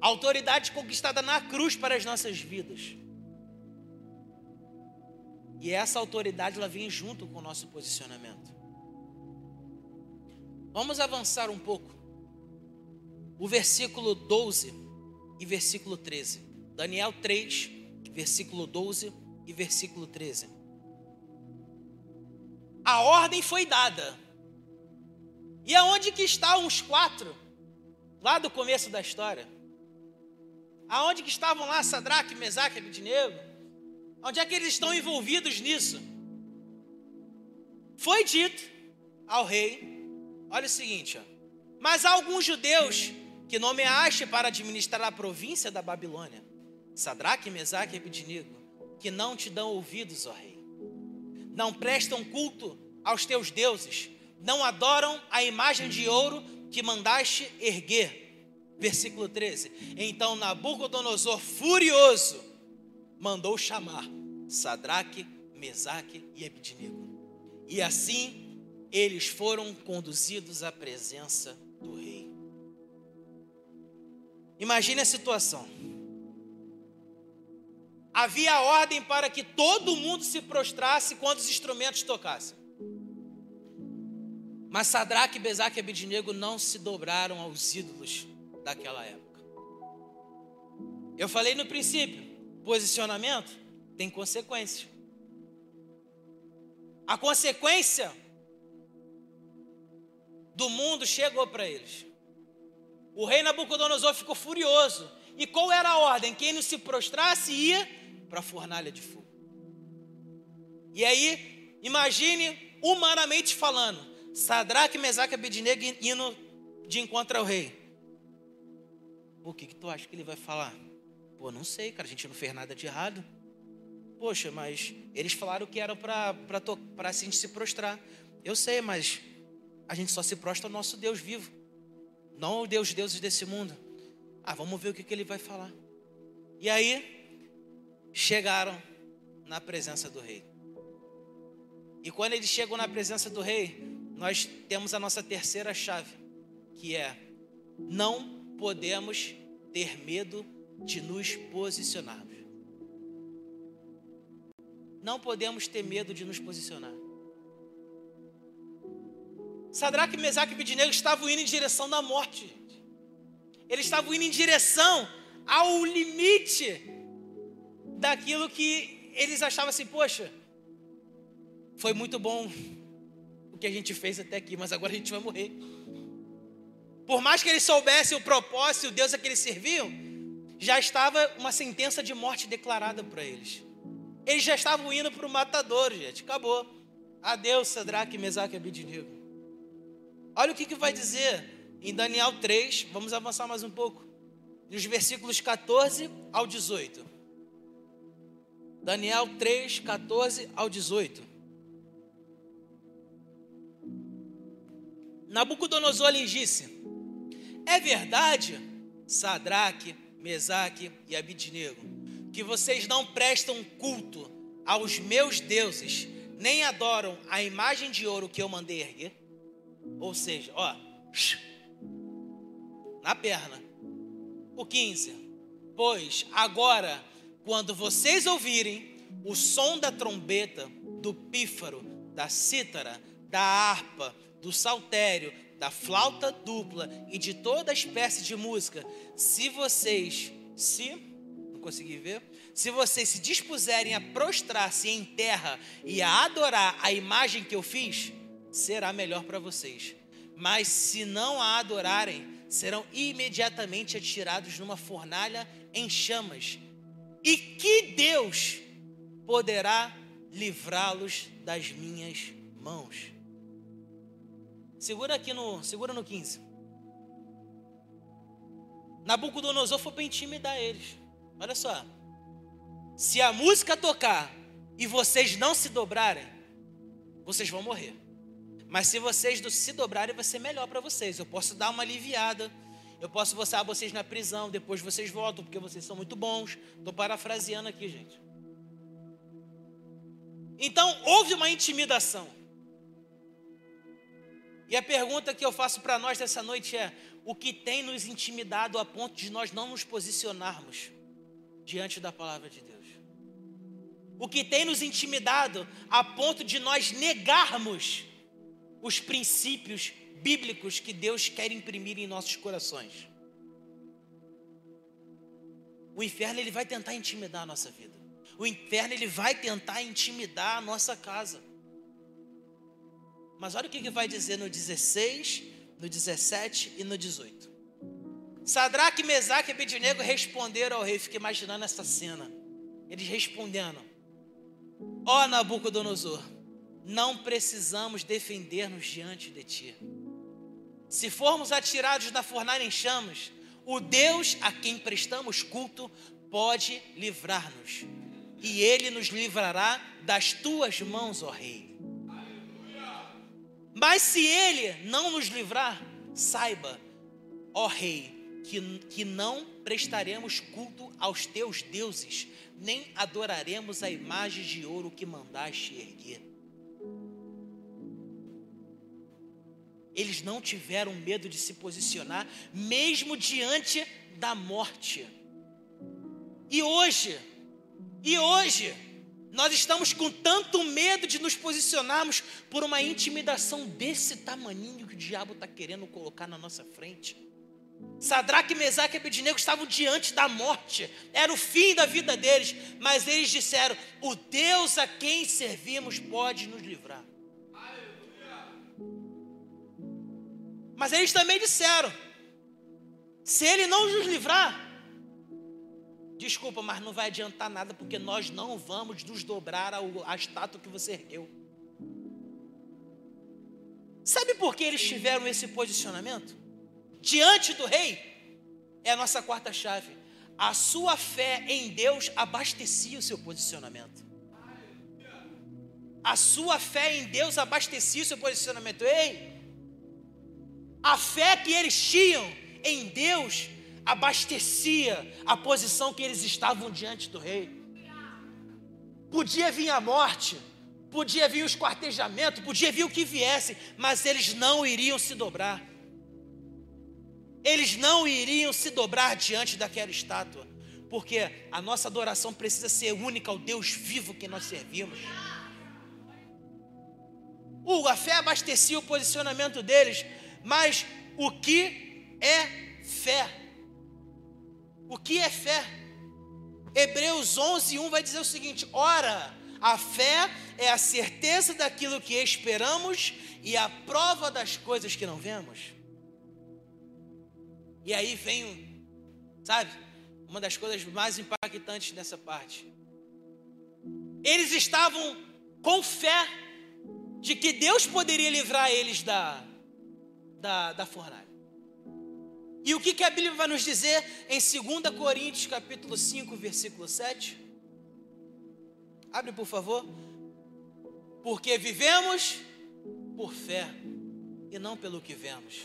[SPEAKER 1] autoridade conquistada na cruz para as nossas vidas. E essa autoridade ela vem junto com o nosso posicionamento. Vamos avançar um pouco. O versículo 12 e versículo 13. Daniel 3, versículo 12 e versículo 13. A ordem foi dada. E aonde que estão os quatro? Lá do começo da história. Aonde que estavam lá Sadraque, Mesaque e Abidnego? Onde é que eles estão envolvidos nisso? Foi dito ao rei, olha o seguinte, ó, mas há alguns judeus que nomeaste para administrar a província da Babilônia, Sadraque, Mesaque e Abidinigo, que não te dão ouvidos, ó rei. Não prestam culto aos teus deuses, não adoram a imagem de ouro que mandaste erguer. Versículo 13. Então Nabucodonosor, furioso, mandou chamar Sadraque, Mesaque e Abidinigo. E assim eles foram conduzidos à presença do rei. Imagine a situação. Havia ordem para que todo mundo se prostrasse quando os instrumentos tocassem. Mas Sadraque, Besaque e Abidnego não se dobraram aos ídolos daquela época. Eu falei no princípio, posicionamento tem consequência. A consequência do mundo chegou para eles. O rei Nabucodonosor ficou furioso. E qual era a ordem? Quem não se prostrasse ia para a fornalha de fogo. E aí, imagine humanamente falando, Sadraque, Mesaque e Abednego indo de encontro ao rei. O que, que tu acha que ele vai falar? Pô, não sei, cara, a gente não fez nada de errado. Poxa, mas eles falaram que era para a gente se prostrar. Eu sei, mas a gente só se prostra ao nosso Deus vivo, não ao Deus deuses desse mundo. Ah, vamos ver o que, que ele vai falar. E aí, chegaram na presença do rei. E quando eles chegam na presença do rei, nós temos a nossa terceira chave, que é: não podemos ter medo de nos posicionarmos. Não podemos ter medo de nos posicionar. Sadraque, Mesaque e Abidinego estavam indo em direção da morte. Eles estavam indo em direção ao limite daquilo que eles achavam assim, poxa, foi muito bom o que a gente fez até aqui, mas agora a gente vai morrer. Por mais que eles soubessem o propósito, o Deus a que eles serviam, já estava uma sentença de morte declarada para eles. Eles já estavam indo para o matador, gente. Acabou. Adeus, Sadraque, Mesaque e Abidinigo. Olha o que, que vai dizer em Daniel 3. Vamos avançar mais um pouco. Nos versículos 14 ao 18. Daniel 3, 14 ao 18. Nabucodonosor lhes disse: É verdade, Sadraque, Mesaque e Abidnego, que vocês não prestam culto aos meus deuses, nem adoram a imagem de ouro que eu mandei erguer. Ou seja, ó, na perna. O 15. Pois agora, quando vocês ouvirem o som da trombeta, do pífaro, da cítara, da harpa, do saltério, da flauta dupla e de toda espécie de música, se vocês se não consegui ver. Se vocês se dispuserem a prostrar-se em terra e a adorar a imagem que eu fiz, será melhor para vocês. Mas se não a adorarem, serão imediatamente atirados numa fornalha em chamas. E que Deus poderá livrá-los das minhas mãos? Segura aqui no, segura no 15. Nabucodonosor foi para intimidar eles. Olha só. Se a música tocar e vocês não se dobrarem, vocês vão morrer. Mas se vocês se dobrarem, vai ser melhor para vocês. Eu posso dar uma aliviada. Eu posso botar vocês na prisão, depois vocês voltam, porque vocês são muito bons. Estou parafraseando aqui, gente. Então, houve uma intimidação. E a pergunta que eu faço para nós nessa noite é: o que tem nos intimidado a ponto de nós não nos posicionarmos? diante da palavra de Deus. O que tem nos intimidado a ponto de nós negarmos os princípios bíblicos que Deus quer imprimir em nossos corações. O inferno ele vai tentar intimidar a nossa vida. O inferno ele vai tentar intimidar a nossa casa. Mas olha o que, que vai dizer no 16, no 17 e no 18. Sadraque, Mesaque e Abednego responderam ao rei. Fiquei imaginando essa cena. Eles respondendo. Ó Nabucodonosor, não precisamos defender-nos diante de ti. Se formos atirados na fornalha em chamas, o Deus a quem prestamos culto pode livrar-nos, e ele nos livrará das tuas mãos, ó Rei. Mas se ele não nos livrar, saiba, ó Rei, que, que não prestaremos culto aos teus deuses, nem adoraremos a imagem de ouro que mandaste erguer. Eles não tiveram medo de se posicionar, mesmo diante da morte. E hoje, e hoje, nós estamos com tanto medo de nos posicionarmos por uma intimidação desse tamanho que o diabo está querendo colocar na nossa frente. Sadraque, Mesaque e Abednego estavam diante da morte, era o fim da vida deles, mas eles disseram: O Deus a quem servimos pode nos livrar. Mas eles também disseram: Se ele não nos livrar, Desculpa, mas não vai adiantar nada, porque nós não vamos nos dobrar ao, à estátua que você ergueu. Sabe por que eles tiveram esse posicionamento? Diante do rei, é a nossa quarta chave. A sua fé em Deus abastecia o seu posicionamento. A sua fé em Deus abastecia o seu posicionamento. Ei, a fé que eles tinham em Deus abastecia a posição que eles estavam diante do rei. Podia vir a morte, podia vir o esquartejamento, podia vir o que viesse, mas eles não iriam se dobrar. Eles não iriam se dobrar diante daquela estátua, porque a nossa adoração precisa ser única ao Deus vivo que nós servimos. Uh, a fé abastecia o posicionamento deles, mas o que é fé? O que é fé? Hebreus 11, 1 vai dizer o seguinte: ora, a fé é a certeza daquilo que esperamos e a prova das coisas que não vemos. E aí vem, sabe, uma das coisas mais impactantes dessa parte. Eles estavam com fé de que Deus poderia livrar eles da, da, da fornalha. E o que, que a Bíblia vai nos dizer em 2 Coríntios capítulo 5, versículo 7? Abre, por favor. Porque vivemos por fé e não pelo que vemos.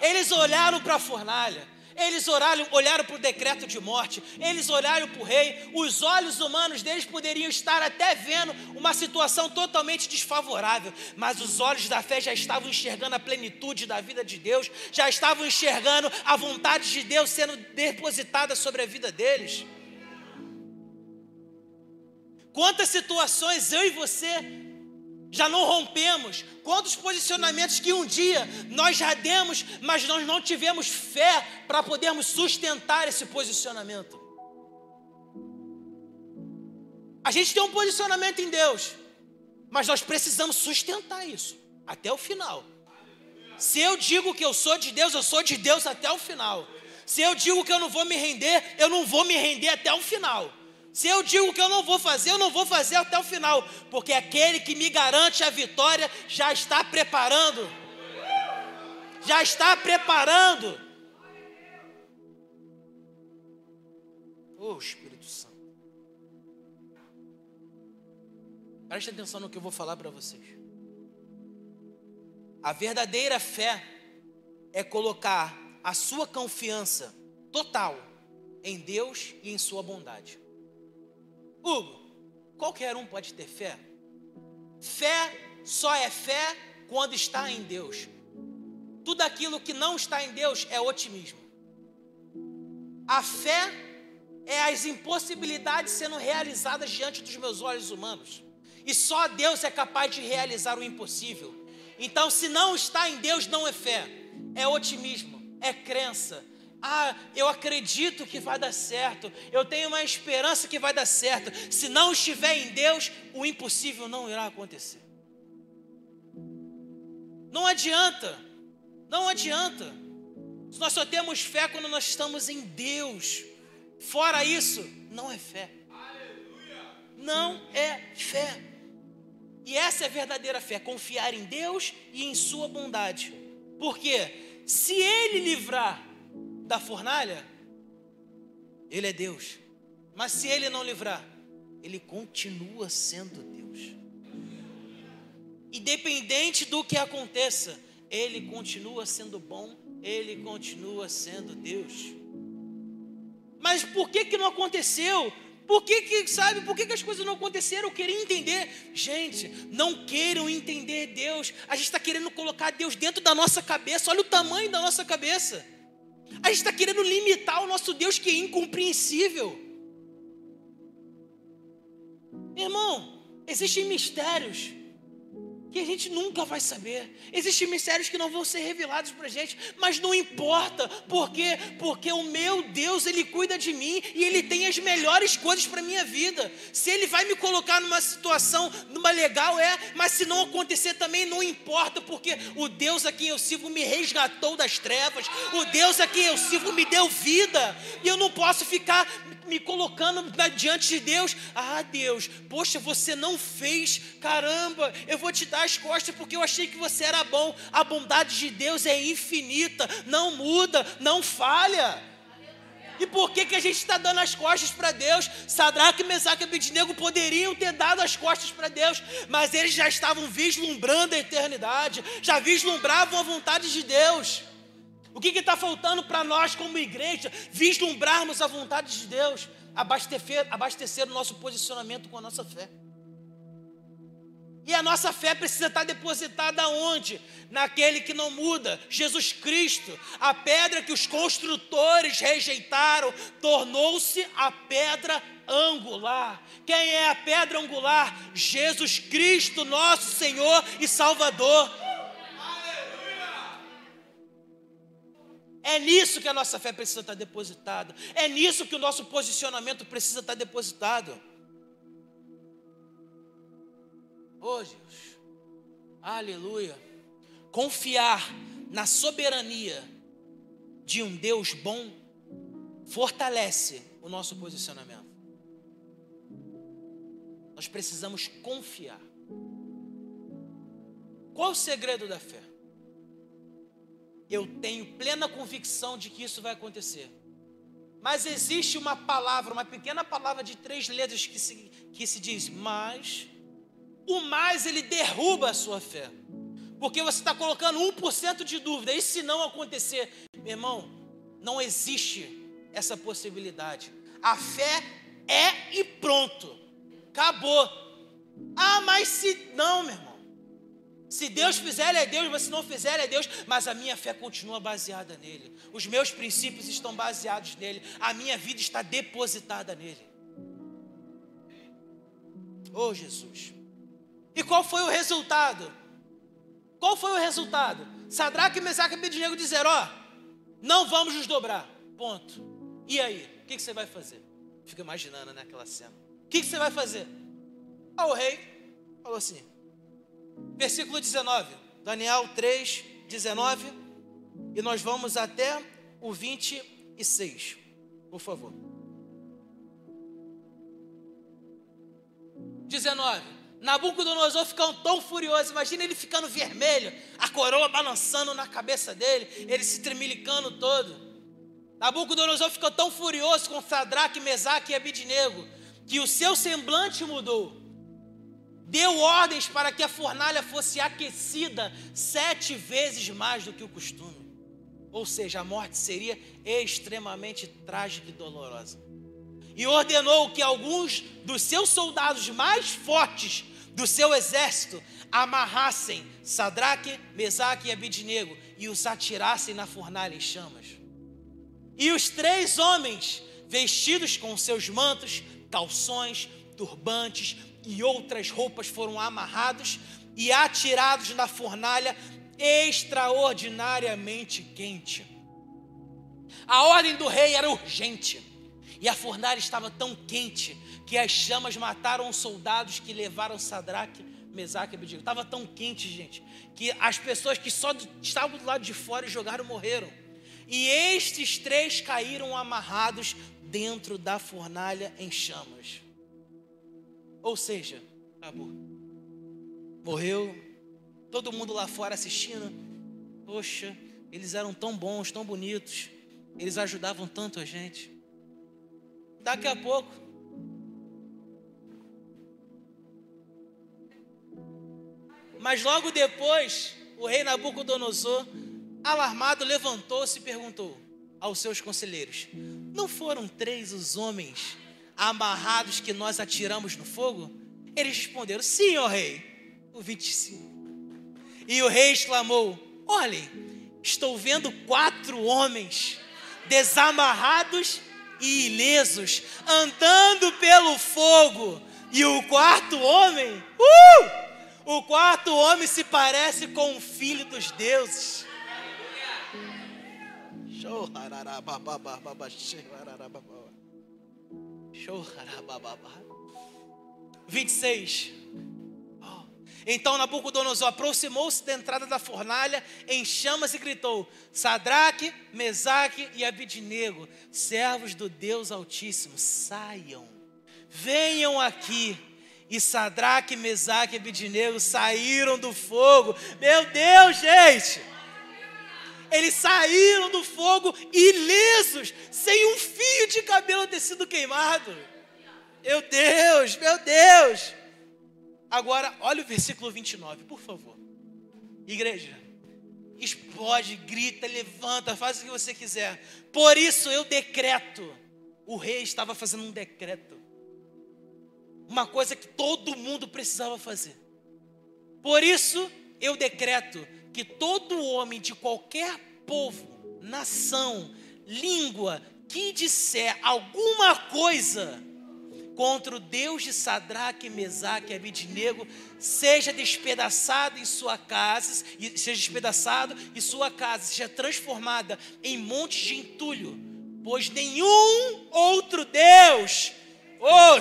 [SPEAKER 1] Eles olharam para a fornalha, eles oraram, olharam para o decreto de morte, eles olharam para o rei, os olhos humanos deles poderiam estar até vendo uma situação totalmente desfavorável, mas os olhos da fé já estavam enxergando a plenitude da vida de Deus, já estavam enxergando a vontade de Deus sendo depositada sobre a vida deles. Quantas situações eu e você já não rompemos, quantos posicionamentos que um dia nós já demos, mas nós não tivemos fé para podermos sustentar esse posicionamento. A gente tem um posicionamento em Deus, mas nós precisamos sustentar isso até o final. Se eu digo que eu sou de Deus, eu sou de Deus até o final. Se eu digo que eu não vou me render, eu não vou me render até o final. Se eu digo que eu não vou fazer, eu não vou fazer até o final, porque aquele que me garante a vitória já está preparando. Já está preparando. Oh, Espírito Santo. Preste atenção no que eu vou falar para vocês. A verdadeira fé é colocar a sua confiança total em Deus e em Sua bondade. Hugo, qualquer um pode ter fé? Fé só é fé quando está em Deus. Tudo aquilo que não está em Deus é otimismo. A fé é as impossibilidades sendo realizadas diante dos meus olhos humanos. E só Deus é capaz de realizar o impossível. Então, se não está em Deus, não é fé, é otimismo, é crença, ah, eu acredito que vai dar certo. Eu tenho uma esperança que vai dar certo. Se não estiver em Deus, o impossível não irá acontecer. Não adianta. Não adianta. Nós só temos fé quando nós estamos em Deus. Fora isso, não é fé. não é fé. E essa é a verdadeira fé, confiar em Deus e em sua bondade. Porque se ele livrar da fornalha, ele é Deus. Mas se ele não livrar, ele continua sendo Deus. Independente do que aconteça, ele continua sendo bom, ele continua sendo Deus. Mas por que que não aconteceu? Por que, que sabe, por que, que as coisas não aconteceram? Eu queria entender. Gente, não queiram entender Deus. A gente está querendo colocar Deus dentro da nossa cabeça. Olha o tamanho da nossa cabeça. A gente está querendo limitar o nosso Deus que é incompreensível. Irmão, existem mistérios que a gente nunca vai saber. Existem mistérios que não vão ser revelados para a gente, mas não importa, por quê? Porque o meu Deus, Ele cuida de mim e Ele tem as melhores coisas para a minha vida. Se Ele vai me colocar numa situação, numa legal, é, mas se não acontecer também, não importa, porque o Deus a quem eu sirvo me resgatou das trevas, o Deus a quem eu sirvo me deu vida, e eu não posso ficar me colocando diante de Deus. Ah, Deus, poxa, você não fez, caramba, eu vou te dar as costas porque eu achei que você era bom. A bondade de Deus é infinita, não muda, não falha. E por que, que a gente está dando as costas para Deus? Sadraque, Mesaque e Abednego poderiam ter dado as costas para Deus, mas eles já estavam vislumbrando a eternidade, já vislumbravam a vontade de Deus. O que está faltando para nós, como igreja, vislumbrarmos a vontade de Deus, abastecer, abastecer o nosso posicionamento com a nossa fé. E a nossa fé precisa estar depositada onde? Naquele que não muda, Jesus Cristo. A pedra que os construtores rejeitaram tornou-se a pedra angular. Quem é a pedra angular? Jesus Cristo, nosso Senhor e Salvador. É nisso que a nossa fé precisa estar depositada. É nisso que o nosso posicionamento precisa estar depositado. Oh Deus, aleluia. Confiar na soberania de um Deus bom fortalece o nosso posicionamento. Nós precisamos confiar. Qual o segredo da fé? eu tenho plena convicção de que isso vai acontecer. Mas existe uma palavra, uma pequena palavra de três letras que se, que se diz, mas, o mais ele derruba a sua fé. Porque você está colocando 1% de dúvida, e se não acontecer, meu irmão, não existe essa possibilidade. A fé é e pronto, acabou. Ah, mas se não, meu irmão. Se Deus fizer, Ele é Deus, mas se não fizer, Ele é Deus. Mas a minha fé continua baseada nele. Os meus princípios estão baseados nele. A minha vida está depositada nele. Oh, Jesus. E qual foi o resultado? Qual foi o resultado? Sadraque, Mesaque e Abednego disseram: Ó, não vamos nos dobrar. Ponto. E aí? O que, você vai fazer? Fica imaginando né, cena. O que, que você vai fazer? Ah, o rei falou assim: Versículo 19, Daniel 3, 19, e nós vamos até o 26, por favor. 19. Nabucodonosor ficando tão furioso, imagina ele ficando vermelho, a coroa balançando na cabeça dele, ele se tremilicando todo. Nabucodonosor ficou tão furioso com Sadraque, Mesaque e Abidnego, que o seu semblante mudou deu ordens para que a fornalha fosse aquecida sete vezes mais do que o costume. Ou seja, a morte seria extremamente trágica e dolorosa. E ordenou que alguns dos seus soldados mais fortes do seu exército amarrassem Sadraque, Mesaque e Abidnego e os atirassem na fornalha em chamas. E os três homens, vestidos com seus mantos, calções, turbantes, e outras roupas foram amarrados e atirados na fornalha extraordinariamente quente. A ordem do rei era urgente e a fornalha estava tão quente que as chamas mataram os soldados que levaram Sadraque, Mesaque e Abednego. Estava tão quente, gente, que as pessoas que só estavam do lado de fora e jogaram morreram. E estes três caíram amarrados dentro da fornalha em chamas. Ou seja, acabou. Morreu. Todo mundo lá fora assistindo. Poxa, eles eram tão bons, tão bonitos. Eles ajudavam tanto a gente. Daqui a pouco, mas logo depois, o rei Nabucodonosor, alarmado, levantou-se e perguntou aos seus conselheiros: Não foram três os homens amarrados que nós atiramos no fogo? Eles responderam: Sim, ó rei. O 25. E o rei exclamou: Olhem, estou vendo quatro homens desamarrados e ilesos, andando pelo fogo. E o quarto homem, uh! O quarto homem se parece com o filho dos deuses. Show 26. Então Nabucodonosor aproximou-se da entrada da fornalha em chamas e gritou: Sadraque, Mesaque e Abidnego, servos do Deus Altíssimo, saiam, venham aqui. E Sadraque, Mesaque e Abidnego saíram do fogo. Meu Deus, gente! Eles saíram do fogo ilesos, sem um fio de cabelo ter sido queimado. Meu Deus, meu Deus! Agora, olha o versículo 29, por favor. Igreja, explode, grita, levanta, faz o que você quiser. Por isso eu decreto. O rei estava fazendo um decreto. Uma coisa que todo mundo precisava fazer. Por isso eu decreto que todo homem de qualquer povo, nação, língua, que disser alguma coisa contra o Deus de Sadraque, Mesaque e Abidnego, seja despedaçado em sua casa, seja despedaçado e sua casa seja transformada em monte de entulho, pois nenhum outro Deus, oh,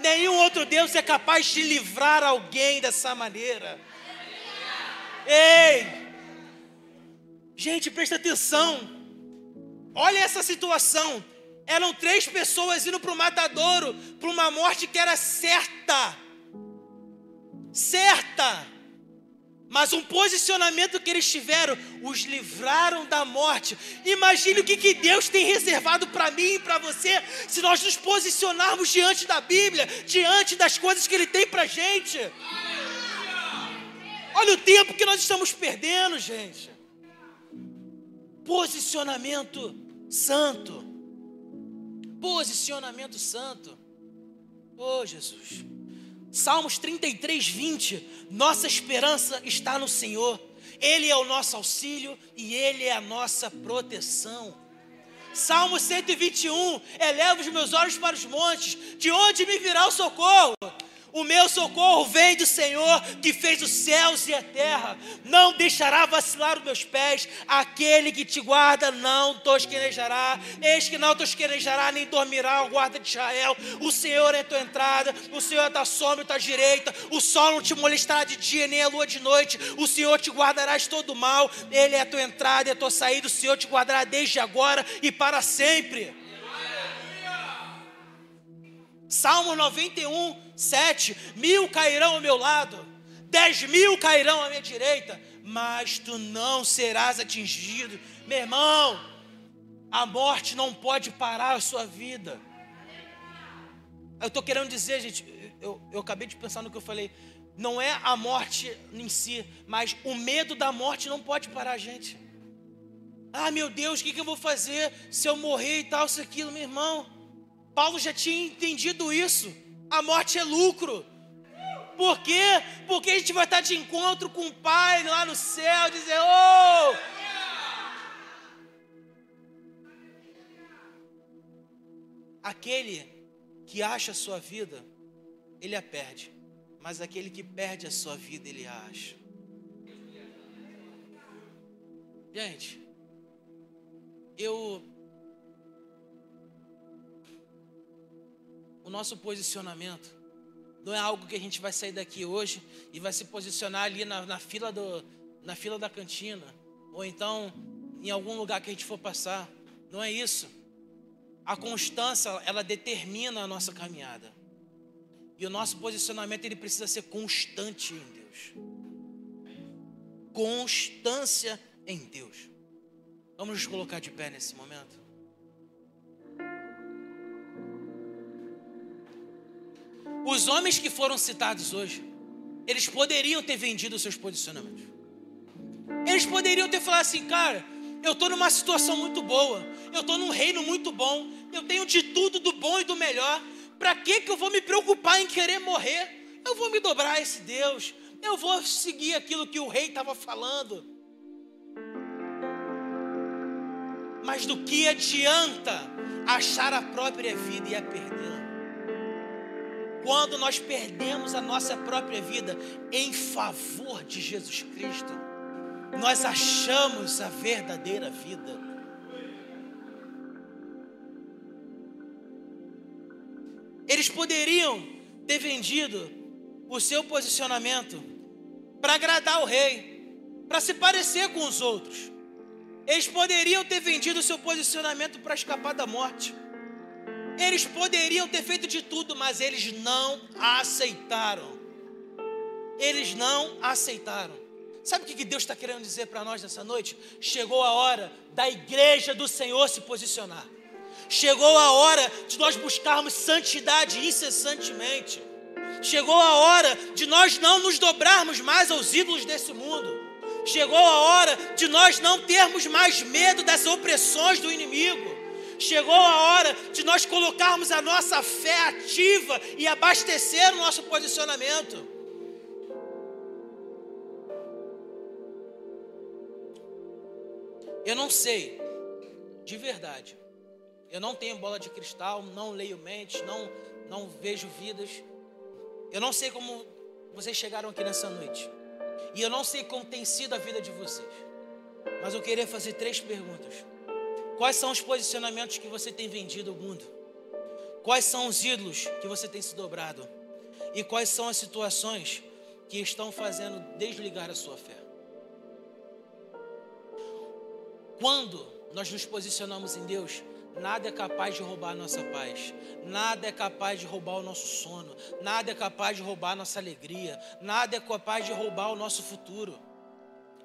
[SPEAKER 1] nenhum outro Deus é capaz de livrar alguém dessa maneira. Ei! Gente, presta atenção. Olha essa situação. Eram três pessoas indo para o matadouro, para uma morte que era certa. Certa. Mas um posicionamento que eles tiveram os livraram da morte. Imagine o que, que Deus tem reservado para mim e para você, se nós nos posicionarmos diante da Bíblia, diante das coisas que Ele tem para gente. Olha o tempo que nós estamos perdendo, gente. Posicionamento santo posicionamento santo. Oh, Jesus. Salmos 33, 20. Nossa esperança está no Senhor. Ele é o nosso auxílio e Ele é a nossa proteção. Salmo 121. Eleva os meus olhos para os montes. De onde me virá o socorro? O meu socorro vem do Senhor que fez os céus e a terra. Não deixará vacilar os meus pés. Aquele que te guarda não tosquenejará. Eis que não tosquenejará nem dormirá o guarda de Israel. O Senhor é tua entrada. O Senhor é tua sombra e tua direita. O sol não te molestará de dia nem a lua de noite. O Senhor te guardará de todo mal. Ele é a tua entrada e a tua saída. O Senhor te guardará desde agora e para sempre. Salmo 91, 7: Mil cairão ao meu lado, dez mil cairão à minha direita, mas tu não serás atingido. Meu irmão, a morte não pode parar a sua vida. Eu estou querendo dizer, gente, eu, eu acabei de pensar no que eu falei. Não é a morte em si, mas o medo da morte não pode parar a gente. Ah, meu Deus, o que, que eu vou fazer se eu morrer e tal, isso, aquilo, meu irmão? Paulo já tinha entendido isso. A morte é lucro. Por quê? Porque a gente vai estar de encontro com o Pai lá no céu, dizer: Oh! Aquele que acha a sua vida, ele a perde. Mas aquele que perde a sua vida, ele a acha. Gente, eu o nosso posicionamento não é algo que a gente vai sair daqui hoje e vai se posicionar ali na, na, fila, do, na fila da cantina, ou então em algum lugar que a gente for passar. Não é isso. A constância, ela determina a nossa caminhada. E o nosso posicionamento ele precisa ser constante em Deus. Constância em Deus. Vamos nos colocar de pé nesse momento. Os homens que foram citados hoje, eles poderiam ter vendido seus posicionamentos. Eles poderiam ter falado assim, cara, eu estou numa situação muito boa, eu estou num reino muito bom, eu tenho de tudo do bom e do melhor. Para que que eu vou me preocupar em querer morrer? Eu vou me dobrar a esse Deus. Eu vou seguir aquilo que o rei estava falando. Mas do que adianta achar a própria vida e a perdê-la? Quando nós perdemos a nossa própria vida em favor de Jesus Cristo, nós achamos a verdadeira vida. Eles poderiam ter vendido o seu posicionamento para agradar o rei, para se parecer com os outros. Eles poderiam ter vendido o seu posicionamento para escapar da morte. Eles poderiam ter feito de tudo, mas eles não aceitaram. Eles não aceitaram. Sabe o que Deus está querendo dizer para nós nessa noite? Chegou a hora da igreja do Senhor se posicionar. Chegou a hora de nós buscarmos santidade incessantemente. Chegou a hora de nós não nos dobrarmos mais aos ídolos desse mundo. Chegou a hora de nós não termos mais medo das opressões do inimigo. Chegou a hora de nós colocarmos a nossa fé ativa e abastecer o nosso posicionamento. Eu não sei, de verdade, eu não tenho bola de cristal, não leio mentes, não, não vejo vidas. Eu não sei como vocês chegaram aqui nessa noite. E eu não sei como tem sido a vida de vocês. Mas eu queria fazer três perguntas. Quais são os posicionamentos que você tem vendido ao mundo? Quais são os ídolos que você tem se dobrado? E quais são as situações que estão fazendo desligar a sua fé? Quando nós nos posicionamos em Deus, Nada é capaz de roubar a nossa paz, nada é capaz de roubar o nosso sono, nada é capaz de roubar a nossa alegria, nada é capaz de roubar o nosso futuro.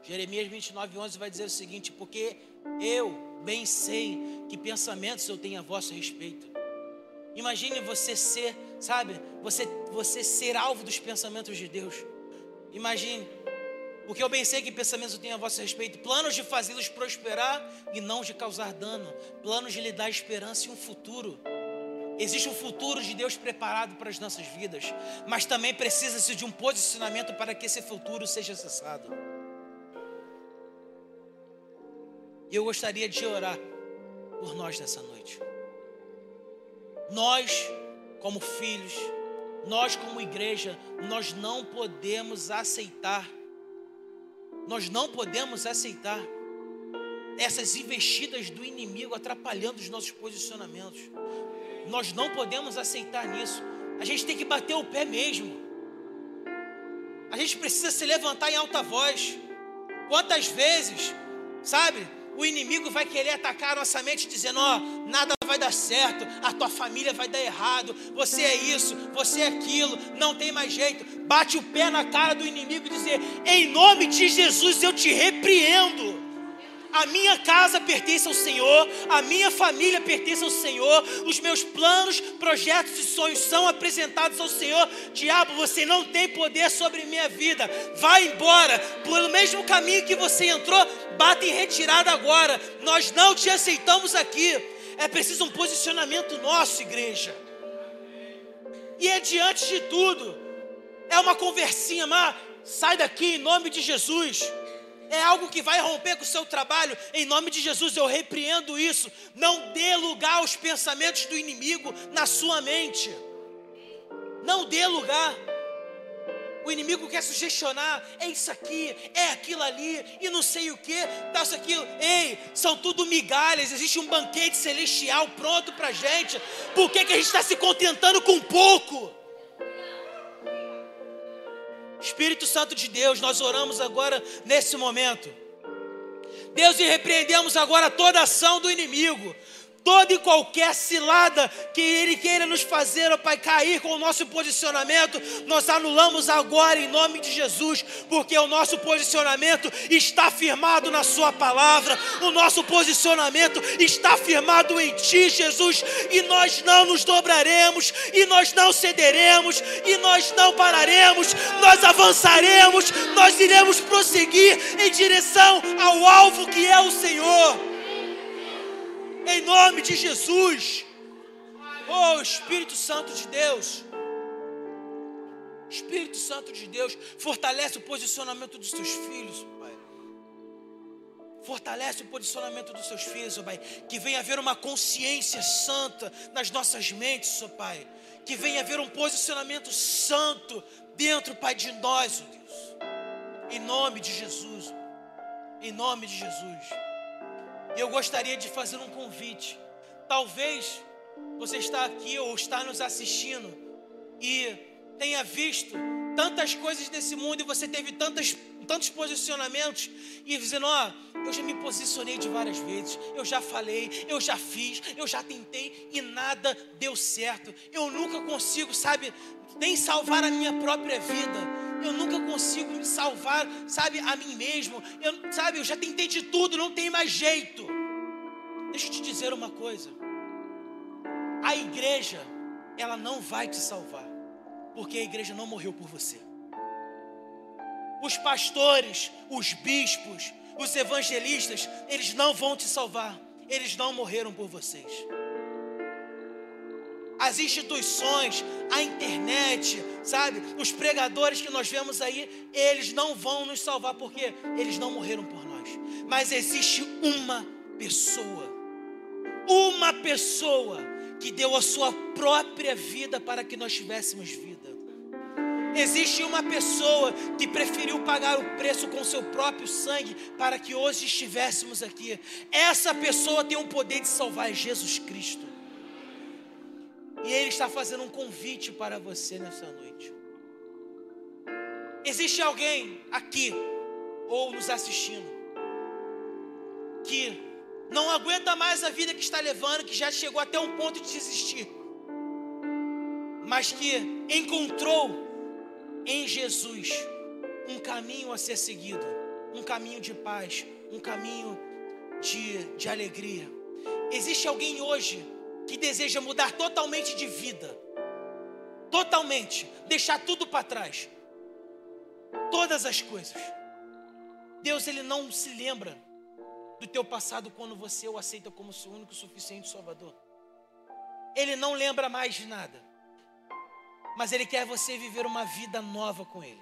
[SPEAKER 1] Jeremias 29, 11 vai dizer o seguinte: Porque eu bem sei que pensamentos eu tenho a vosso respeito. Imagine você ser, sabe, você, você ser alvo dos pensamentos de Deus. Imagine porque eu bem sei que pensamentos eu tenho a vosso respeito, planos de fazê-los prosperar e não de causar dano, planos de lhe dar esperança e um futuro. Existe um futuro de Deus preparado para as nossas vidas, mas também precisa-se de um posicionamento para que esse futuro seja acessado. E eu gostaria de orar por nós nessa noite. Nós, como filhos, nós, como igreja, nós não podemos aceitar nós não podemos aceitar essas investidas do inimigo atrapalhando os nossos posicionamentos. Nós não podemos aceitar nisso. A gente tem que bater o pé mesmo. A gente precisa se levantar em alta voz. Quantas vezes, sabe, o inimigo vai querer atacar a nossa mente dizendo: Ó, oh, nada vai dar certo, a tua família vai dar errado, você é isso, você é aquilo, não tem mais jeito. Bate o pé na cara do inimigo e dizer: Em nome de Jesus eu te repreendo. A minha casa pertence ao Senhor, a minha família pertence ao Senhor, os meus planos, projetos e sonhos são apresentados ao Senhor. Diabo, você não tem poder sobre minha vida. Vai embora, pelo mesmo caminho que você entrou, bata em retirada agora. Nós não te aceitamos aqui. É preciso um posicionamento nosso, igreja. E é diante de tudo, é uma conversinha, mas sai daqui em nome de Jesus é algo que vai romper com o seu trabalho, em nome de Jesus eu repreendo isso. Não dê lugar aos pensamentos do inimigo na sua mente. Não dê lugar. O inimigo quer sugestionar, é isso aqui, é aquilo ali, e não sei o que, tá isso aqui. Ei, são tudo migalhas, existe um banquete celestial pronto para gente. Por que, que a gente está se contentando com pouco? Espírito Santo de Deus, nós oramos agora nesse momento. Deus, e repreendemos agora toda ação do inimigo, toda e qualquer cilada que Ele queira nos fazer, ó Pai, cair com o nosso posicionamento, nós anulamos agora em nome de Jesus, porque o nosso posicionamento está firmado na Sua palavra, o nosso posicionamento está firmado em Ti, Jesus, e nós não nos dobraremos, e nós não cederemos, e nós não pararemos, nós avançaremos, nós iremos prosseguir em direção ao alvo que é o Senhor em nome de Jesus. Oh, Espírito Santo de Deus. Espírito Santo de Deus, fortalece o posicionamento dos seus filhos, Pai. Fortalece o posicionamento dos seus filhos, oh Pai. Que venha haver uma consciência santa nas nossas mentes, oh Pai. Que venha haver um posicionamento santo dentro, Pai, de nós, oh Deus. Em nome de Jesus. Em nome de Jesus. E eu gostaria de fazer um convite. Talvez você está aqui ou está nos assistindo e tenha visto tantas coisas desse mundo e você teve tantas, tantos posicionamentos e dizendo: Ó, oh, eu já me posicionei de várias vezes, eu já falei, eu já fiz, eu já tentei e nada deu certo. Eu nunca consigo, sabe, nem salvar a minha própria vida eu nunca consigo me salvar, sabe, a mim mesmo. Eu, sabe, eu já tentei de tudo, não tem mais jeito. Deixa eu te dizer uma coisa. A igreja, ela não vai te salvar, porque a igreja não morreu por você. Os pastores, os bispos, os evangelistas, eles não vão te salvar, eles não morreram por vocês as instituições, a internet, sabe? Os pregadores que nós vemos aí, eles não vão nos salvar porque eles não morreram por nós. Mas existe uma pessoa, uma pessoa que deu a sua própria vida para que nós tivéssemos vida. Existe uma pessoa que preferiu pagar o preço com seu próprio sangue para que hoje estivéssemos aqui. Essa pessoa tem o poder de salvar Jesus Cristo. E Ele está fazendo um convite para você nessa noite. Existe alguém aqui, ou nos assistindo, que não aguenta mais a vida que está levando, que já chegou até um ponto de desistir, mas que encontrou em Jesus um caminho a ser seguido, um caminho de paz, um caminho de, de alegria. Existe alguém hoje que deseja mudar totalmente de vida, totalmente, deixar tudo para trás, todas as coisas. Deus ele não se lembra do teu passado quando você o aceita como seu único suficiente Salvador. Ele não lembra mais de nada. Mas ele quer você viver uma vida nova com ele.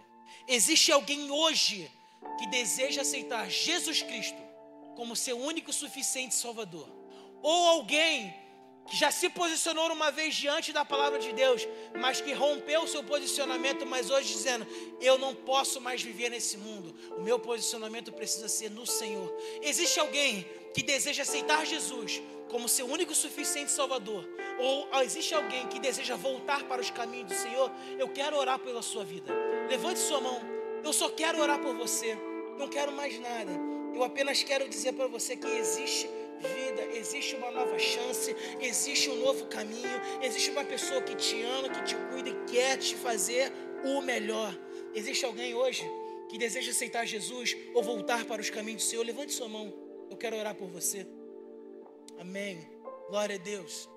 [SPEAKER 1] Existe alguém hoje que deseja aceitar Jesus Cristo como seu único suficiente Salvador. Ou alguém que já se posicionou uma vez diante da palavra de Deus, mas que rompeu o seu posicionamento, mas hoje dizendo: Eu não posso mais viver nesse mundo, o meu posicionamento precisa ser no Senhor. Existe alguém que deseja aceitar Jesus como seu único suficiente Salvador, ou existe alguém que deseja voltar para os caminhos do Senhor? Eu quero orar pela sua vida. Levante sua mão, eu só quero orar por você, não quero mais nada. Eu apenas quero dizer para você que existe vida, existe uma nova chance, existe um novo caminho, existe uma pessoa que te ama, que te cuida e quer te fazer o melhor. Existe alguém hoje que deseja aceitar Jesus ou voltar para os caminhos do Senhor? Levante sua mão, eu quero orar por você. Amém. Glória a Deus.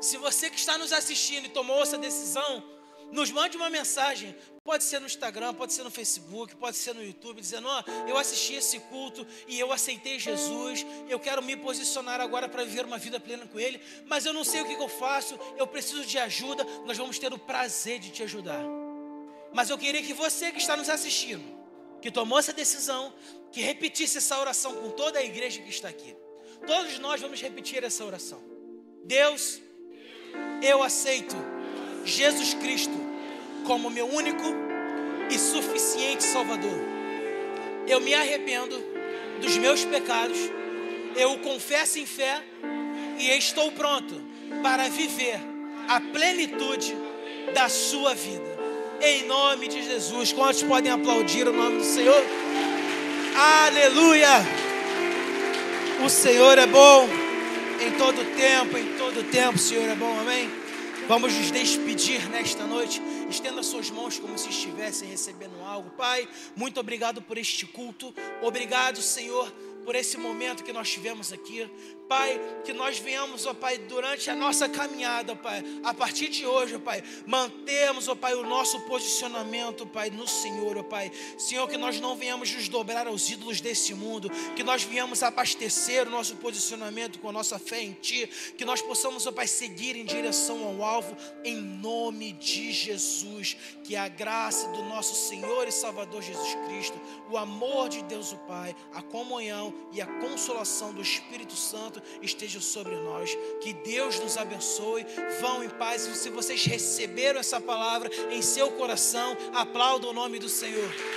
[SPEAKER 1] Se você que está nos assistindo e tomou essa decisão, nos mande uma mensagem. Pode ser no Instagram, pode ser no Facebook, pode ser no YouTube, dizendo: Ó, oh, eu assisti esse culto e eu aceitei Jesus. Eu quero me posicionar agora para viver uma vida plena com Ele, mas eu não sei o que, que eu faço. Eu preciso de ajuda. Nós vamos ter o prazer de te ajudar. Mas eu queria que você que está nos assistindo, que tomou essa decisão, que repetisse essa oração com toda a igreja que está aqui. Todos nós vamos repetir essa oração. Deus, eu aceito Jesus Cristo como meu único e suficiente Salvador. Eu me arrependo dos meus pecados, eu o confesso em fé e estou pronto para viver a plenitude da sua vida. Em nome de Jesus, quantos podem aplaudir o nome do Senhor? Aleluia! O Senhor é bom. Em todo tempo, em todo tempo, Senhor é bom, amém? Vamos nos despedir nesta noite. Estenda suas mãos como se estivessem recebendo algo. Pai, muito obrigado por este culto. Obrigado, Senhor, por esse momento que nós tivemos aqui. Pai, que nós venhamos, ó Pai, durante a nossa caminhada, Pai, a partir de hoje, ó Pai, mantemos, ó Pai, o nosso posicionamento, Pai, no Senhor, ó Pai. Senhor, que nós não venhamos nos dobrar aos ídolos desse mundo, que nós venhamos abastecer o nosso posicionamento com a nossa fé em Ti, que nós possamos, ó Pai, seguir em direção ao alvo, em nome de Jesus. Que a graça do nosso Senhor e Salvador Jesus Cristo, o amor de Deus, o Pai, a comunhão e a consolação do Espírito Santo esteja sobre nós. Que Deus nos abençoe. Vão em paz. Se vocês receberam essa palavra em seu coração, aplaudam o nome do Senhor.